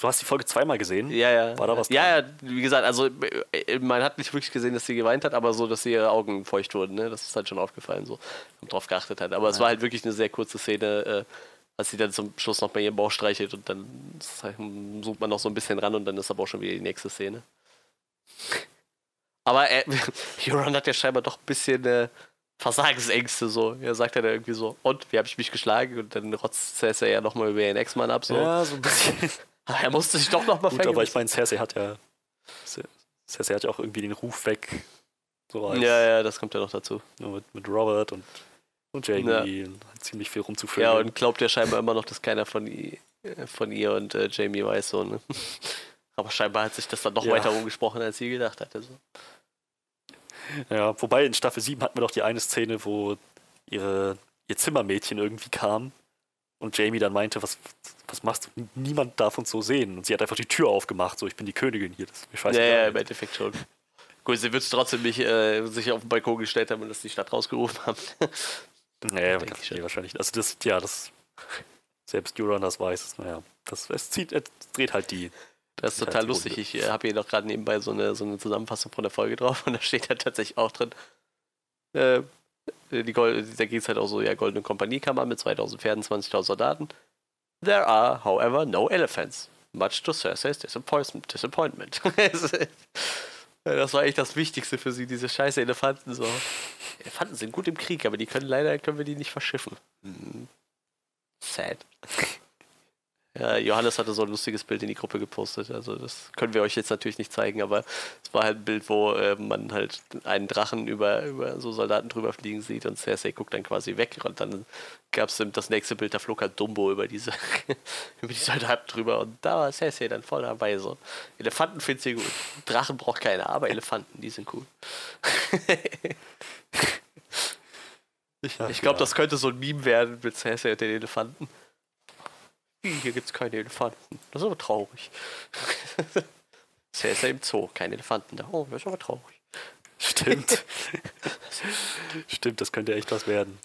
du hast die Folge zweimal gesehen. Ja, ja. War da was Ja, ja, wie gesagt, also äh, man hat nicht wirklich gesehen, dass sie geweint hat, aber so, dass ihre Augen feucht wurden, ne? Das ist halt schon aufgefallen, so. Und drauf geachtet hat. Aber es Ja. war halt wirklich eine sehr kurze Szene, äh, als sie dann zum Schluss noch bei ihrem Bauch streichelt und dann zoomt man noch so ein bisschen ran und dann ist aber auch schon wieder die nächste Szene. Aber äh, Euron hat ja scheinbar doch ein bisschen äh, Versagensängste so. Er sagt dann irgendwie so, und, wie habe ich mich geschlagen? Und dann rotzt Cersei ja nochmal über ihren Ex-Mann ab, so. Ja, so ein bisschen. Ah, Er musste sich doch nochmal Gut, aber ich meine, Cersei hat ja. Cersei hat ja auch irgendwie den Ruf weg. So als, Ja, ja, das kommt ja noch dazu. nur mit, mit Robert und, und Jamie und hat ziemlich viel rumzuführen. Ja, und glaubt ja scheinbar immer noch, dass keiner von, i- äh, von ihr und äh, Jamie weiß so, ne? Aber scheinbar hat sich das dann noch Ja. weiter rumgesprochen, als sie gedacht hatte. So. Ja, wobei in Staffel 7 hatten wir doch die eine Szene, wo ihre, ihr Zimmermädchen irgendwie kam und Jamie dann meinte, was, was machst du? Niemand darf uns so sehen. Und sie hat einfach die Tür aufgemacht, so ich bin die Königin hier. Das ist mir Ja, scheißegal. ja, im Endeffekt schon. Gut, sie wird es trotzdem nicht äh, sich auf den Balkon gestellt haben und das die Stadt rausgerufen haben. Nee, ich schon. nee, wahrscheinlich. Also das, ja, das selbst Euron das weiß. Naja, das es zieht, es dreht halt die Das ist Halt total lustig. Runde. Ich äh, habe hier noch gerade nebenbei so eine, so eine Zusammenfassung von der Folge drauf und da steht halt tatsächlich auch drin, äh, die Gold, da geht es halt auch so, ja, Goldene Kompanie kam an mit 2000 Pferden, 20.000 Soldaten. There are, however, no elephants. Much to Cersei's disappointment. das war echt das Wichtigste für sie, diese scheiße Elefanten. So. Elefanten sind gut im Krieg, aber die können leider können wir die nicht verschiffen. Hm. Sad. Ja, Johannes hatte so ein lustiges Bild in die Gruppe gepostet. Also das können wir euch jetzt natürlich nicht zeigen, aber es war halt ein Bild, wo äh, man halt einen Drachen über, über so Soldaten drüber fliegen sieht und Cersei guckt dann quasi weg und dann gab es das nächste Bild, da flog halt Dumbo über diese über die Soldaten drüber und da war Cersei dann voll dabei so. Elefanten findet sie gut. Drachen braucht keiner, aber Elefanten, die sind cool. ich ich glaube, das könnte so ein Meme werden mit Cersei und den Elefanten. Hier gibt's keine Elefanten. Das ist aber traurig. Cersei im Zoo, keine Elefanten da. Oh, das ist aber traurig. Stimmt. Stimmt, das könnte echt was werden.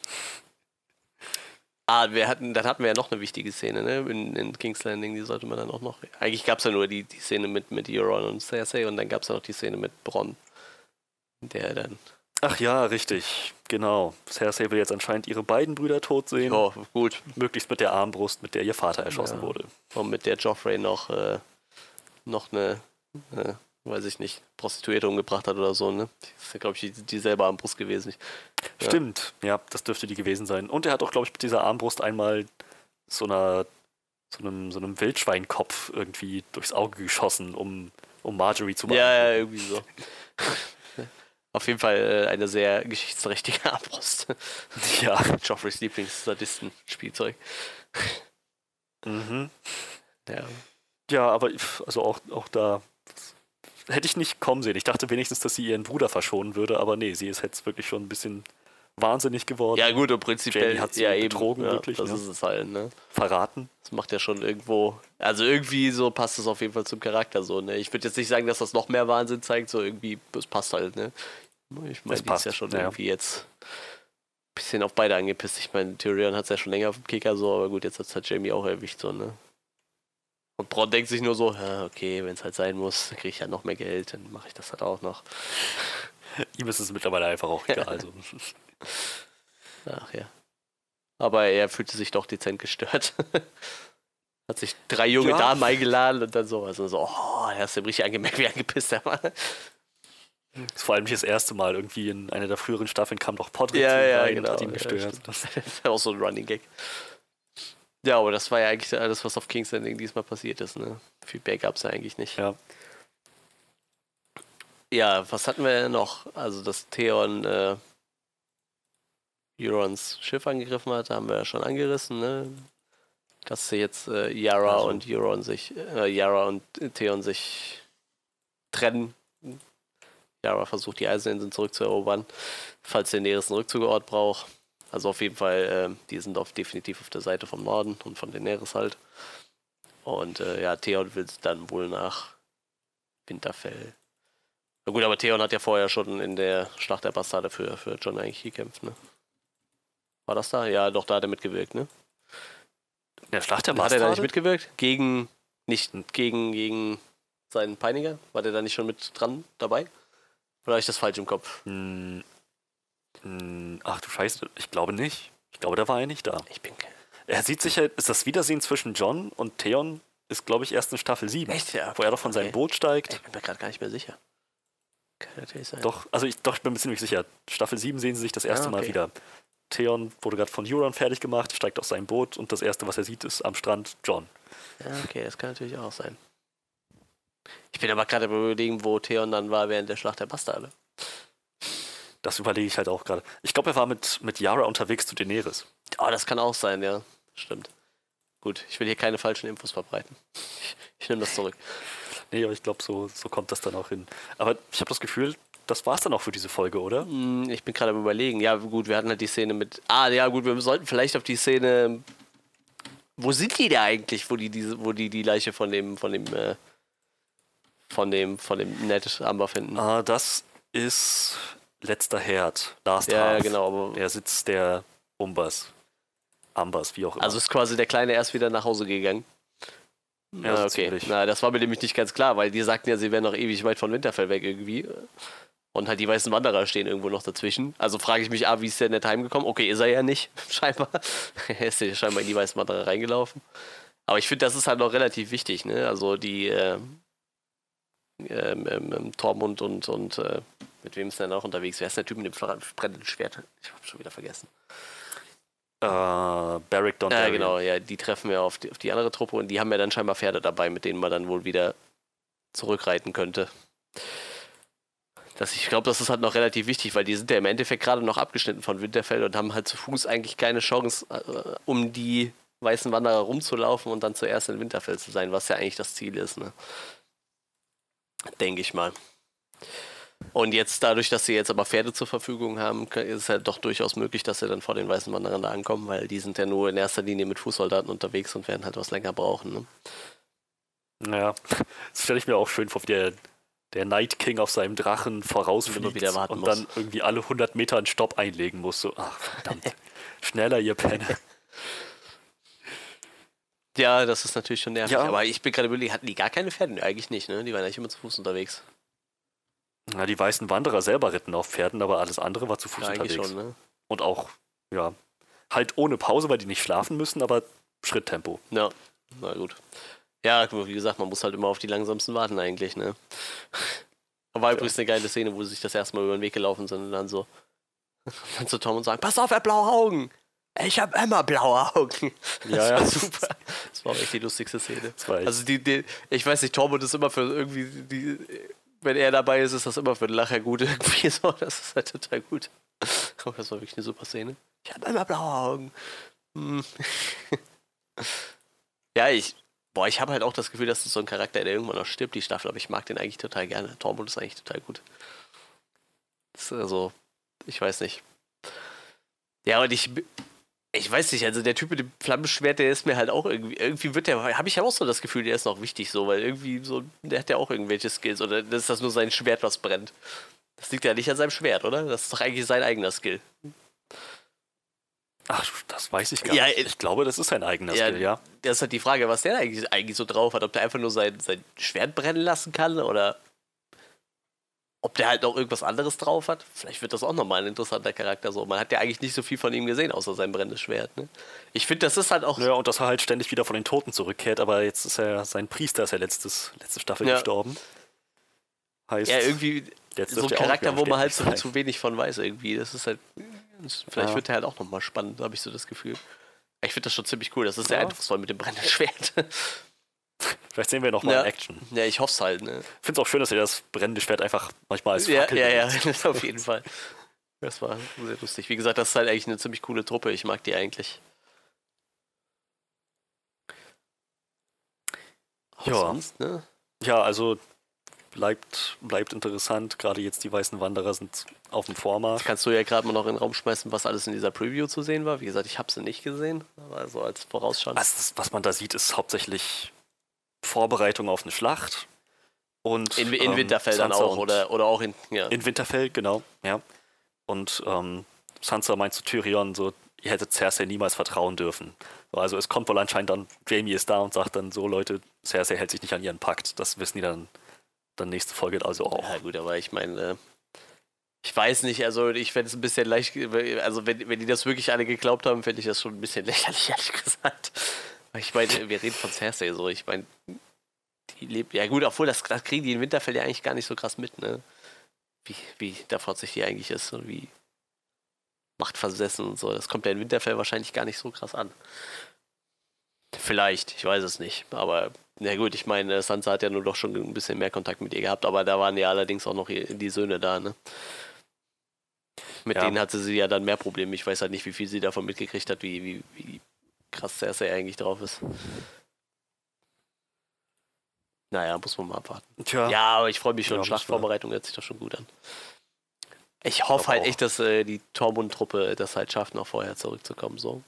Ah, wir hatten, dann hatten wir ja noch eine wichtige Szene, ne? In, in King's Landing, die sollte man dann auch noch. Eigentlich gab es ja nur die, die Szene mit, mit Euron und Cersei und dann gab es ja noch die Szene mit Bronn. Der dann. Ach ja, richtig. Genau. Cersei will jetzt anscheinend ihre beiden Brüder tot sehen. Oh, gut. Möglichst mit der Armbrust, mit der ihr Vater erschossen Ja. wurde. Und mit der Joffrey noch, äh, noch eine, äh, weiß ich nicht, Prostituierte umgebracht hat oder so, ne? Das ist ja, glaube ich, die, dieselbe Armbrust gewesen. Ja. Stimmt, ja, das dürfte die gewesen sein. Und er hat auch, glaube ich, mit dieser Armbrust einmal so einer so einem, so einem Wildschweinkopf irgendwie durchs Auge geschossen, um, um Marjorie zu Ja, ja, beeindrucken. irgendwie so. Auf jeden Fall äh, eine sehr geschichtsträchtige Armbrust. Ja. Joffreys Lieblings-Sadisten-Spielzeug. Mhm. Ja. Ja, aber also auch, auch da hätte ich nicht kommen sehen. Ich dachte wenigstens, dass sie ihren Bruder verschonen würde, aber nee, sie ist jetzt wirklich schon ein bisschen wahnsinnig geworden. ja, gut, und prinzipiell Jamie hat sie ja, eben, betrogen, ja, wirklich, Das ne? ist es halt, ne? Verraten. Das macht ja schon irgendwo. Also irgendwie so passt es auf jeden Fall zum Charakter so, ne? Ich würde jetzt nicht sagen, dass das noch mehr Wahnsinn zeigt, so irgendwie, es passt halt, ne? Ich meine, Es die ist passt, ja schon ja. irgendwie jetzt ein bisschen auf beide angepisst. Ich meine, Tyrion hat es ja schon länger auf dem Kicker so, aber gut, jetzt hat es halt Jamie auch erwischt, so, ne? Und Braun denkt sich nur so, ja, okay, wenn es halt sein muss, dann kriege ich halt noch mehr Geld, dann mache ich das halt auch noch. Ihm ist es mittlerweile einfach auch egal. Also. Ach ja. Aber er fühlte sich doch dezent gestört. Hat sich drei junge Ja. Damen eingeladen und dann so, also so, oh, er hast du richtig angemerkt, wie angepisst er war. Das ist vor allem nicht das erste Mal. Irgendwie in einer der früheren Staffeln kam doch Podrick Ja, ja, rein genau. und hat ihn Ja, gestört. stimmt. das, ist auch so ein Running Gag. Ja, aber das war ja eigentlich alles, was auf King's Landing diesmal passiert ist, ne? Viel mehr gab es ja eigentlich nicht. ja. Ja, was hatten wir noch? Also, dass Theon äh, Eurons Schiff angegriffen hat, haben wir ja schon angerissen, ne? Dass sie jetzt äh, Yara Also- und Euron sich, äh, Yara und Theon sich trennen. Yara versucht, die Eiseninseln zurückzuerobern, falls der einen Rückzugeort braucht. Also auf jeden Fall, äh, die sind auf, definitiv auf der Seite vom Norden und von Daenerys halt. Und äh, ja, Theon will dann wohl nach Winterfell. Na gut, aber Theon hat ja vorher schon in der Schlacht der Bastarde für, für John eigentlich gekämpft, ne? War das da? Ja, doch, da hat er mitgewirkt, ne? In der Schlacht der Hat er da nicht Bastarde? mitgewirkt? Gegen, nicht gegen, gegen seinen Peiniger? War der da nicht schon mit dran dabei? Oder habe ich das falsch im Kopf? Hm, hm, ach du Scheiße, ich glaube nicht. Ich glaube, da war er nicht da. Ich bin. Er sieht sich halt, ist das Wiedersehen zwischen John und Theon ist, glaube ich, erst in Staffel 7. Echt, ja? Wo er doch von seinem Okay. Boot steigt. Ich bin mir gerade gar nicht mehr sicher. Kann natürlich sein. Doch, also ich, doch, ich bin mir ziemlich sicher. Staffel 7 sehen sie sich das erste Ah, Mal okay. wieder. Theon wurde gerade von Euron fertig gemacht, steigt aus seinem Boot und das erste, was er sieht, ist am Strand John. Ja, okay, das kann natürlich auch sein. Ich bin aber gerade überlegen, wo Theon dann war während der Schlacht der Bastarde. Das überlege ich halt auch gerade. Ich glaube, er war mit, mit Yara unterwegs zu Daenerys. Oh, das kann auch sein, ja. Stimmt. Gut, ich will hier keine falschen Infos verbreiten. Ich, ich nehme das zurück. Nee, aber ich glaube, so, so kommt das dann auch hin. Aber ich habe das Gefühl, das war es dann auch für diese Folge, oder? Hm, Ich bin gerade am überlegen. Ja, gut, wir hatten halt die Szene mit. Ah, ja, gut, wir sollten vielleicht auf die Szene. Wo sind die da eigentlich, wo die diese, wo die die Leiche von dem, von dem, äh, von dem, von dem Ned Amber finden? Ah, das ist letzter Herd. Last ja, ja, Half. genau. Aber, Der Sitz der Umbers. Ambers, wie auch immer. also ist quasi der Kleine erst wieder nach Hause gegangen. Ja, ah, okay. Ziemlich. Na, das war mir nämlich nicht ganz klar, weil die sagten ja, sie wären noch ewig weit von Winterfell weg irgendwie. Und halt die weißen Wanderer stehen irgendwo noch dazwischen. Also frage ich mich, ah, wie ist der nicht heimgekommen? Okay, ist er ja nicht, scheinbar. er ist ja scheinbar in die weißen Wanderer reingelaufen. Aber ich finde, das ist halt noch relativ wichtig, ne? Also die äh, ähm, ähm, Tormund und, und äh, mit wem ist der noch unterwegs? Wer ist der Typ mit dem brennenden Schwert? Ich habe schon wieder vergessen. Äh, Barrick Dondarrion. Ja, genau, ja, die treffen wir auf die, auf die andere Truppe und die haben ja dann scheinbar Pferde dabei, mit denen man dann wohl wieder zurückreiten könnte. Das, ich glaube, das ist halt noch relativ wichtig, weil die sind ja im Endeffekt gerade noch abgeschnitten von Winterfell und haben halt zu Fuß eigentlich keine Chance, äh, um die weißen Wanderer rumzulaufen und dann zuerst in Winterfell zu sein, was ja eigentlich das Ziel ist. Ne? Denke ich mal. Und jetzt dadurch, dass sie jetzt aber Pferde zur Verfügung haben, ist es halt doch durchaus möglich, dass sie dann vor den weißen Wanderern da ankommen, weil die sind ja nur in erster Linie mit Fußsoldaten unterwegs und werden halt was länger brauchen. Ne? Naja, das stelle ich mir auch schön vor, wie der, der Night King auf seinem Drachen vorausfliegt und, und dann irgendwie alle 100 Meter einen Stopp einlegen muss. So, ach verdammt, schneller ihr Penne. Ja, das ist natürlich schon nervig. Ja. Aber ich bin gerade überlegt, hatten die gar keine Pferde? Eigentlich nicht, ne? Die waren eigentlich immer zu Fuß unterwegs. Na, die weißen Wanderer selber ritten auf Pferden, aber alles andere war zu Fuß ja, unterwegs. Schon, ne? Und auch, ja, halt ohne Pause, weil die nicht schlafen müssen, aber Schritttempo. Ja, na gut. Ja, wie gesagt, man muss halt immer auf die langsamsten warten eigentlich, ne? War ja. übrigens eine geile Szene, wo sie sich das erste Mal über den Weg gelaufen sind und dann so, dann zu Tom und sagen, pass auf, er hat blaue Augen ich habe immer blaue Augen. Ja, das war ja. super. Das war echt die lustigste Szene. Also die, die, ich weiß nicht, Tormund ist immer für irgendwie, die, wenn er dabei ist, ist das immer für den Lacher gut irgendwie so. Das ist halt total gut. Aber das war wirklich eine super Szene. Ich habe immer blaue Augen. Hm. ja, ich, boah, ich habe halt auch das Gefühl, dass das so ein Charakter, der irgendwann noch stirbt, die Staffel, aber ich mag den eigentlich total gerne. Tormund ist eigentlich total gut. Also, ich weiß nicht. Ja, und ich, ich weiß nicht, also der Typ mit dem Flammenschwert, der ist mir halt auch irgendwie, irgendwie wird der, habe ich ja auch so das Gefühl, der ist noch wichtig so, weil irgendwie so, der hat ja auch irgendwelche Skills oder das ist das nur sein Schwert, was brennt. Das liegt ja nicht an seinem Schwert, oder? Das ist doch eigentlich sein eigener Skill. Ach, das weiß ich gar ja, nicht. Ich glaube, das ist sein eigener ja, Skill, ja. Das ist halt die Frage, was der eigentlich, eigentlich so drauf hat. Ob der einfach nur sein, sein Schwert brennen lassen kann oder ob der halt noch irgendwas anderes drauf hat. Vielleicht wird das auch nochmal ein interessanter Charakter so. Man hat ja eigentlich nicht so viel von ihm gesehen, außer sein brennendes Schwert. Ne? Ich finde, das ist halt auch. Ja, und dass er halt ständig wieder von den Toten zurückkehrt, aber jetzt ist er, sein Priester ist ja letztes, letzte Staffel ja. gestorben. Heißt. Ja, irgendwie so ein Charakter, wo man halt so zu wenig von weiß irgendwie. Das ist halt. Vielleicht ja. wird er halt auch nochmal spannend, habe ich so das Gefühl. Ich finde das schon ziemlich cool. Das ist sehr eindrucksvoll mit dem brennenden Schwert. Vielleicht sehen wir noch mal ja. in Action. Ja, ich hoffe es halt. Ne? Ich finde es auch schön, dass er das brennende Schwert einfach manchmal als Fackel Ja, ja, ja, auf jeden Fall. Das war sehr lustig. Wie gesagt, das ist halt eigentlich eine ziemlich coole Truppe. Ich mag die eigentlich. ja. Sonst, ne? Ja, also bleibt, bleibt interessant. Gerade jetzt die weißen Wanderer sind auf dem Vormarsch. Kannst du ja gerade mal noch in den Raum schmeißen, was alles in dieser Preview zu sehen war. Wie gesagt, ich habe sie nicht gesehen, aber so als Vorausschau. Was, was man da sieht, ist hauptsächlich Vorbereitung auf eine Schlacht. Und, in, in ähm, Winterfell dann auch, oder, oder auch in. Ja. In Winterfell, genau, ja. Und ähm, Sansa meint zu Tyrion so, ihr hättet Cersei niemals vertrauen dürfen. Also es kommt wohl anscheinend dann, Jamie ist da und sagt dann so, Leute, Cersei hält sich nicht an ihren Pakt. Das wissen die dann, dann nächste Folge also auch. Ja gut, aber ich meine, äh, ich weiß nicht, also ich fände es ein bisschen leicht, also wenn, wenn die das wirklich alle geglaubt haben, fände ich das schon ein bisschen lächerlich, ehrlich gesagt. Ich meine, wir reden von Cersei so. Ich meine, die lebt. Ja, gut, obwohl das, das kriegen die in Winterfell ja eigentlich gar nicht so krass mit, ne? Wie, wie sich die eigentlich ist und wie machtversessen und so. Das kommt ja in Winterfell wahrscheinlich gar nicht so krass an. Vielleicht, ich weiß es nicht. Aber na gut, ich meine, Sansa hat ja nur doch schon ein bisschen mehr Kontakt mit ihr gehabt, aber da waren ja allerdings auch noch die Söhne da, ne? Mit ja. denen hatte sie ja dann mehr Probleme. Ich weiß halt nicht, wie viel sie davon mitgekriegt hat, wie, wie, wie krass Cersei eigentlich drauf ist. Naja, muss man mal abwarten. Tja. Ja, aber ich freue mich schon. Ja, Schlachtvorbereitung hört sich doch schon gut an. Ich hoffe halt auch. echt, dass äh, die Tormund-Truppe das halt schafft, noch vorher zurückzukommen. So.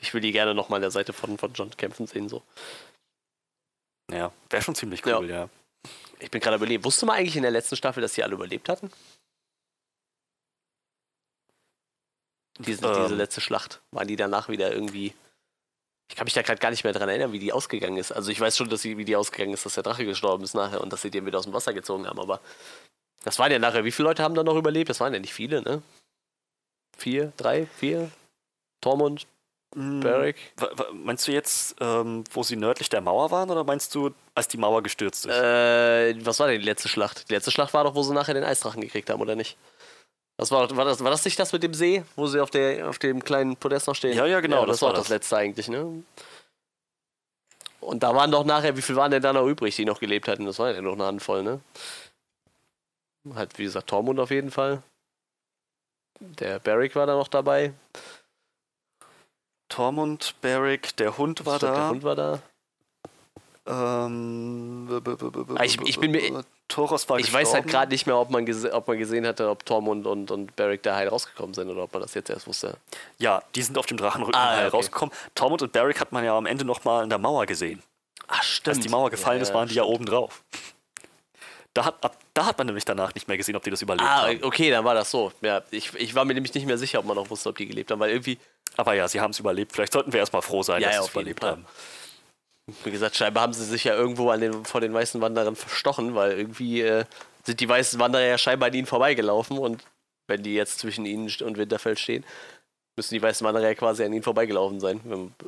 Ich will die gerne noch mal an der Seite von, von John kämpfen sehen. So. Ja, wäre schon ziemlich cool, ja. ja. Ich bin gerade überlebt. Wusste man eigentlich in der letzten Staffel, dass sie alle überlebt hatten? Diese, ähm. diese letzte Schlacht. Waren die danach wieder irgendwie Ich kann mich da gerade gar nicht mehr dran erinnern, wie die ausgegangen ist. Also ich weiß schon, dass sie, wie die ausgegangen ist, dass der Drache gestorben ist nachher und dass sie den wieder aus dem Wasser gezogen haben, aber das waren ja nachher, wie viele Leute haben da noch überlebt? Das waren ja nicht viele, ne? Vier, drei, vier? Tormund, Beric? Wa- wa- Meinst du jetzt, ähm, wo sie nördlich der Mauer waren oder meinst du, als die Mauer gestürzt ist? Äh, was war denn die letzte Schlacht? Die letzte Schlacht war doch, wo sie nachher den Eisdrachen gekriegt haben, oder nicht? Das war, war, das, war das nicht das mit dem See, wo sie auf, der, auf dem kleinen Podest noch stehen? Ja, ja, genau, das, das war das das. letzte eigentlich, ne? Und da waren doch nachher, wie viel waren denn da noch übrig, die noch gelebt hatten? Das war ja noch eine Handvoll, ne? Halt, wie gesagt, Tormund auf jeden Fall. Der Barrick war da noch dabei. Tormund, Beric, der Hund war glaub, Der da. Hund war da. Ähm, Ah, ich- ich bin mir- Toros war Ich weiß halt gerade nicht mehr, ob man, ob man gesehen hatte, ob Tormund und, und Barrick da heil rausgekommen sind oder ob man das jetzt erst wusste. Ja, die sind auf dem Drachenrücken Ah, heil okay. rausgekommen. Tormund und Beric hat man ja am Ende nochmal in der Mauer gesehen. Ach, stimmt. Als die Mauer gefallen Ja, ist, waren die ja oben drauf. Da hat, ab, da hat man nämlich danach nicht mehr gesehen, ob die das überlebt Ah, haben. okay, dann war das so. Ja, ich, ich war mir nämlich nicht mehr sicher, ob man noch wusste, ob die gelebt haben, weil irgendwie, Aber ja, sie haben es überlebt. Vielleicht sollten wir erstmal froh sein, Ja, dass sie es überlebt Fall. haben. Wie gesagt, scheinbar haben sie sich ja irgendwo an den, vor den weißen Wanderern verstochen, weil irgendwie äh, sind die weißen Wanderer ja scheinbar an ihnen vorbeigelaufen und wenn die jetzt zwischen ihnen und Winterfell stehen, müssen die weißen Wanderer ja quasi an ihnen vorbeigelaufen sein.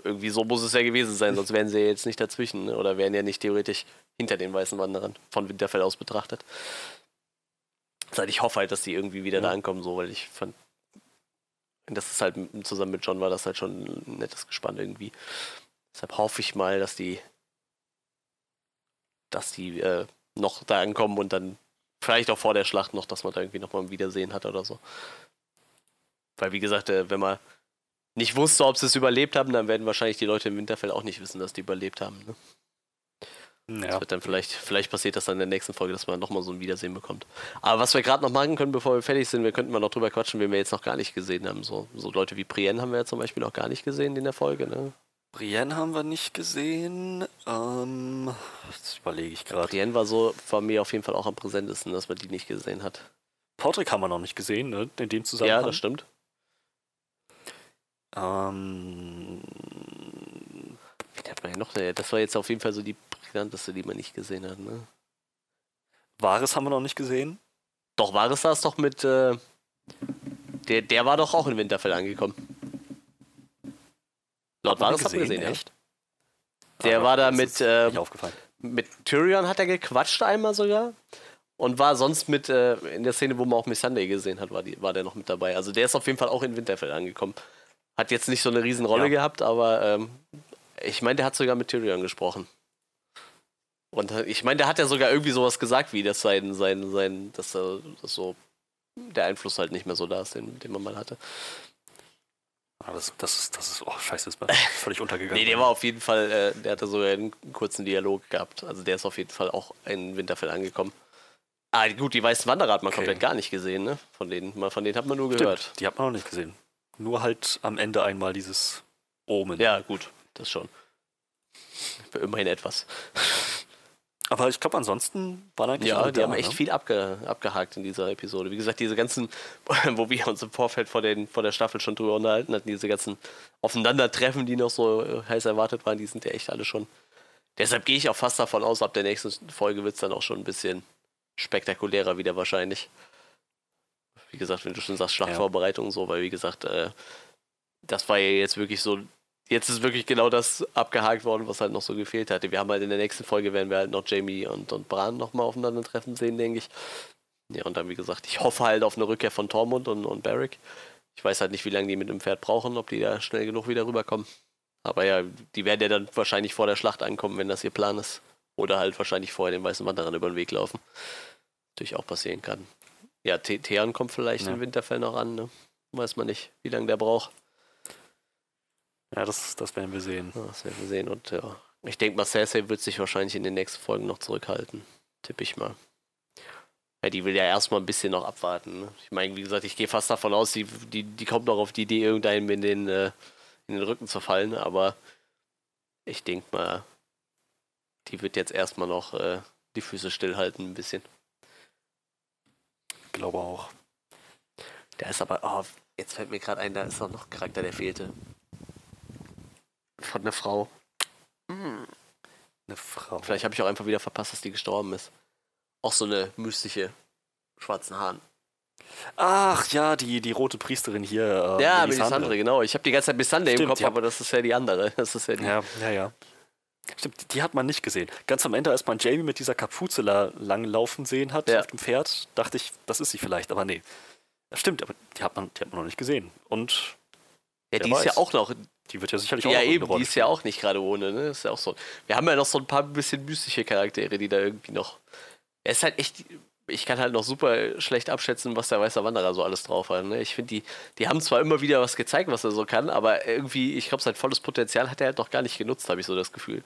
Irgendwie so muss es ja gewesen sein, sonst wären sie ja jetzt nicht dazwischen ne? oder wären ja nicht theoretisch hinter den weißen Wanderern von Winterfell aus betrachtet. Also ich hoffe halt, dass die irgendwie wieder da Ja. ankommen, so, weil ich fand, das ist halt zusammen mit John war das halt schon ein nettes Gespann irgendwie. Deshalb hoffe ich mal, dass die, dass die äh, noch da ankommen und dann vielleicht auch vor der Schlacht noch, dass man da irgendwie nochmal ein Wiedersehen hat oder so. Weil wie gesagt, äh, wenn man nicht wusste, ob sie es überlebt haben, dann werden wahrscheinlich die Leute im Winterfell auch nicht wissen, dass die überlebt haben. Ne? Das Ja. wird dann vielleicht, vielleicht passiert das dann in der nächsten Folge, dass man nochmal so ein Wiedersehen bekommt. Aber was wir gerade noch machen können, bevor wir fertig sind, wir könnten mal noch drüber quatschen, wen wir jetzt noch gar nicht gesehen haben. So, so Leute wie Brienne haben wir ja zum Beispiel noch gar nicht gesehen in der Folge. Ne? Brienne haben wir nicht gesehen. Ähm, das überlege ich gerade. Brienne war so war mir auf jeden Fall auch am präsentesten, dass man die nicht gesehen hat. Portrick haben wir noch nicht gesehen, ne? In dem Ja, Zusammenhang. das stimmt. Ähm, ja noch? Das war jetzt auf jeden Fall so die prägnanteste, die man nicht gesehen hat. Ne? Varys haben wir noch nicht gesehen. Doch, Varys saß doch mit. Äh, der, der war doch auch in Winterfell angekommen. Laut Varys hat man gesehen, ja. echt? Der Aber war da mit, äh, mit Tyrion hat er gequatscht einmal sogar. Und war sonst mit, äh, in der Szene, wo man auch Missandei gesehen hat, war, die, war der noch mit dabei. Also der ist auf jeden Fall auch in Winterfell angekommen. Hat jetzt nicht so eine Riesenrolle Ja. gehabt, aber ähm, ich meine, der hat sogar mit Tyrion gesprochen. Und äh, ich meine, der hat ja sogar irgendwie sowas gesagt, wie das sein, sein, sein, dass, er, dass so der Einfluss halt nicht mehr so da ist, den, den man mal hatte. Ah, das, das ist, das ist, oh, scheiße, ist völlig untergegangen. Nee, der war auf jeden Fall, äh, der hatte sogar einen kurzen Dialog gehabt. Also der ist auf jeden Fall auch in Winterfell angekommen. Ah, gut, die Weißen Wanderer hat man Okay. komplett gar nicht gesehen, ne? Von denen, von denen hat man nur Stimmt, gehört. die hat man noch nicht gesehen. Nur halt am Ende einmal dieses Omen. Ja, gut, das schon. Immerhin etwas. Aber ich glaube, ansonsten waren eigentlich Ja, die da, haben echt ne? viel abge, abgehakt in dieser Episode. Wie gesagt, diese ganzen, wo wir uns im Vorfeld vor, den, vor der Staffel schon drüber unterhalten hatten, diese ganzen Aufeinandertreffen, die noch so äh, heiß erwartet waren, die sind ja echt alle schon. Deshalb gehe ich auch fast davon aus, ab der nächsten Folge wird es dann auch schon ein bisschen spektakulärer wieder wahrscheinlich. Wie gesagt, wenn du schon sagst, Schlachtvorbereitung und so, weil wie gesagt, äh, das war ja jetzt wirklich so, jetzt ist wirklich genau das abgehakt worden, was halt noch so gefehlt hatte. Wir haben halt in der nächsten Folge werden wir halt noch Jamie und, und Bran nochmal aufeinandertreffen sehen, denke ich. Ja, und dann, wie gesagt, ich hoffe halt auf eine Rückkehr von Tormund und, und Barrick. Ich weiß halt nicht, wie lange die mit dem Pferd brauchen, ob die da schnell genug wieder rüberkommen. Aber ja, die werden ja dann wahrscheinlich vor der Schlacht ankommen, wenn das ihr Plan ist. Oder halt wahrscheinlich vorher den weißen Wanderern über den Weg laufen. Natürlich auch passieren kann. Ja, The- Theon kommt vielleicht Ja. im Winterfell noch an, ne? Weiß man nicht, wie lange der braucht. Ja, das, das werden wir sehen. Ja, das werden wir sehen. Und ja, ich denke mal, Cersei wird sich wahrscheinlich in den nächsten Folgen noch zurückhalten. Tippe ich mal. Ja, die will ja erstmal ein bisschen noch abwarten. Ne? Ich meine, wie gesagt, ich gehe fast davon aus, die, die, die kommt noch auf die Idee, irgendeinem in den, äh, in den Rücken zu fallen. Aber ich denke mal, die wird jetzt erstmal noch äh, die Füße stillhalten ein bisschen. Ich glaube auch. Da ist aber, oh, jetzt fällt mir gerade ein, da ist auch noch ein Charakter, der fehlte. Von einer Frau. Eine Frau. Vielleicht habe ich auch einfach wieder verpasst, dass die gestorben ist. Auch so eine mystische schwarzen Haaren. Ach ja, die, die rote Priesterin hier. Äh, ja, Melisandre, genau. Ich habe die ganze Zeit Missandre im Kopf, ja. aber das ist ja die andere. Das ist ja die. Ja, ja, ja. Stimmt, die- hat man nicht gesehen. Ganz am Ende, als man Jamie mit dieser Kapuze la lang laufen sehen hat Ja. auf dem Pferd, dachte ich, das ist sie vielleicht, aber nee. Das stimmt, aber die hat man, die hat man noch nicht gesehen. Und Ja, die ist ja weiß. auch noch. Die wird ja sicherlich auch Ja, noch eine eben, die ist ja auch nicht gerade ohne, ne? Das ist ja auch so. Wir haben ja noch so ein paar bisschen mystische Charaktere, die da irgendwie noch. Er ist halt echt. Ich kann halt noch super schlecht abschätzen, was der Weiße Wanderer so alles drauf hat. Ne? Ich finde, die, die haben zwar immer wieder was gezeigt, was er so kann, aber irgendwie, ich glaube, sein volles Potenzial hat er halt noch gar nicht genutzt, habe ich so das Gefühl.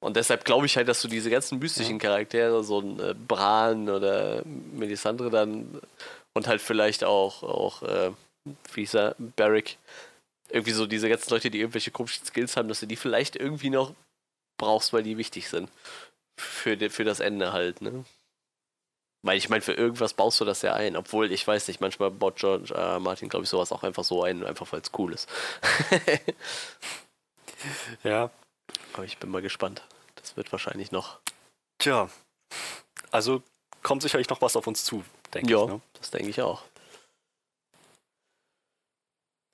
Und deshalb glaube ich halt, dass du diese ganzen mystischen Charaktere, so ein äh, Bran oder Melisandre dann und halt vielleicht auch, auch äh, wie hieß er, Barrick, irgendwie so diese ganzen Leute, die irgendwelche komischen Skills haben, dass du die vielleicht irgendwie noch brauchst, weil die wichtig sind. Für, für das Ende halt, ne? Weil ich meine, für irgendwas baust du das ja ein. Obwohl, ich weiß nicht, manchmal baut George äh, Martin, glaube ich, sowas auch einfach so ein, einfach weil es cool ist. Ja, Aber ich bin mal gespannt. Das wird wahrscheinlich noch. tja. Also kommt sicherlich noch was auf uns zu, denke Ja, ich. Ne? das denke ich auch.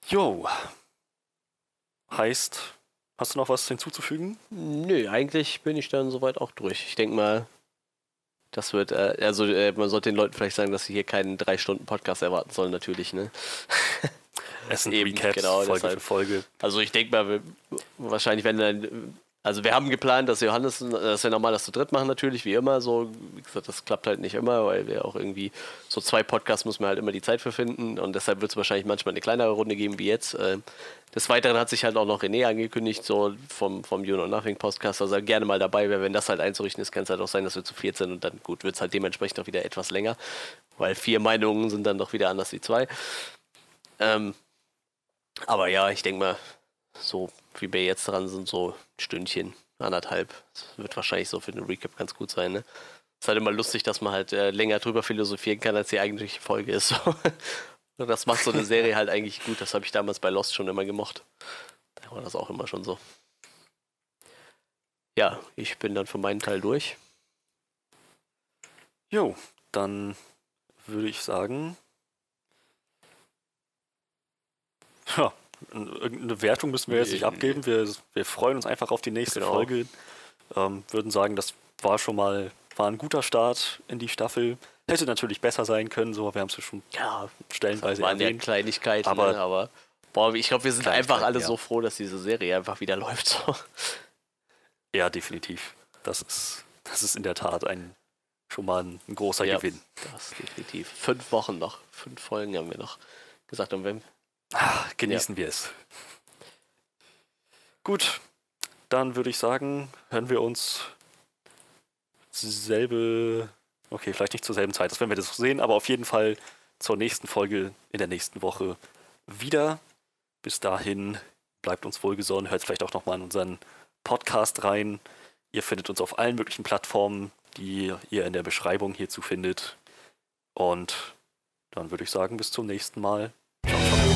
Jo. Heißt, hast du noch was hinzuzufügen? Nö, eigentlich bin ich dann soweit auch durch. Ich denke mal, das wird, äh, also äh, man sollte den Leuten vielleicht sagen, dass sie hier keinen drei Stunden Podcast erwarten sollen, natürlich, ne? Es sind Eben, Recaps, genau, Folge deshalb. für Folge. Also ich denke mal, wahrscheinlich wenn dann, also wir haben geplant, dass Johannes, dass wir normal das zu dritt machen natürlich, wie immer so. Wie gesagt, das klappt halt nicht immer, weil wir auch irgendwie, so zwei Podcasts muss man halt immer die Zeit für finden und deshalb wird es wahrscheinlich manchmal eine kleinere Runde geben wie jetzt. Äh, Des Weiteren hat sich halt auch noch René angekündigt, so vom, vom You Know Nothing Podcast, dass er gerne mal dabei wäre. Wenn das halt einzurichten ist, kann es halt auch sein, dass wir zu viert sind und dann gut, wird es halt dementsprechend auch wieder etwas länger, weil vier Meinungen sind dann doch wieder anders wie zwei. Ähm, aber ja, ich denke mal, so wie wir jetzt dran sind, so ein Stündchen, anderthalb. Das wird wahrscheinlich so für den Recap ganz gut sein, ne? ist halt immer lustig, dass man halt äh, länger drüber philosophieren kann, als die eigentliche Folge ist. Das macht so eine Serie halt eigentlich gut. Das habe ich damals bei Lost schon immer gemocht. Da war das auch immer schon so. Ja, ich bin dann für meinen Teil durch. Jo, dann würde ich sagen. Ja, irgendeine Wertung müssen wir jetzt nicht abgeben. Wir, wir freuen uns einfach auf die nächste Genau. Folge. Ähm, würden sagen, das war schon mal war ein guter Start in die Staffel. Hätte natürlich besser sein können, so wir haben es ja schon Ja, stellenweise waren ja erwähnt. Kleinigkeiten, Aber- ne? aber boah, ich glaube, wir sind einfach alle ja. so froh, dass diese Serie einfach wieder läuft. Ja, definitiv. Das ist, das ist in der Tat ein schon mal ein, ein großer Ja. Gewinn. Das definitiv. Fünf Wochen noch, fünf Folgen haben wir noch gesagt. Und wenn, Ah, genießen wir es. Gut, dann würde ich sagen, hören wir uns selbe, okay, vielleicht nicht zur selben Zeit, das werden wir das sehen, aber auf jeden Fall zur nächsten Folge in der nächsten Woche wieder. Bis dahin bleibt uns wohlgesonnen, hört vielleicht auch nochmal in unseren Podcast rein. Ihr findet uns auf allen möglichen Plattformen, die ihr in der Beschreibung hierzu findet. Und dann würde ich sagen, bis zum nächsten Mal. Ciao, ciao.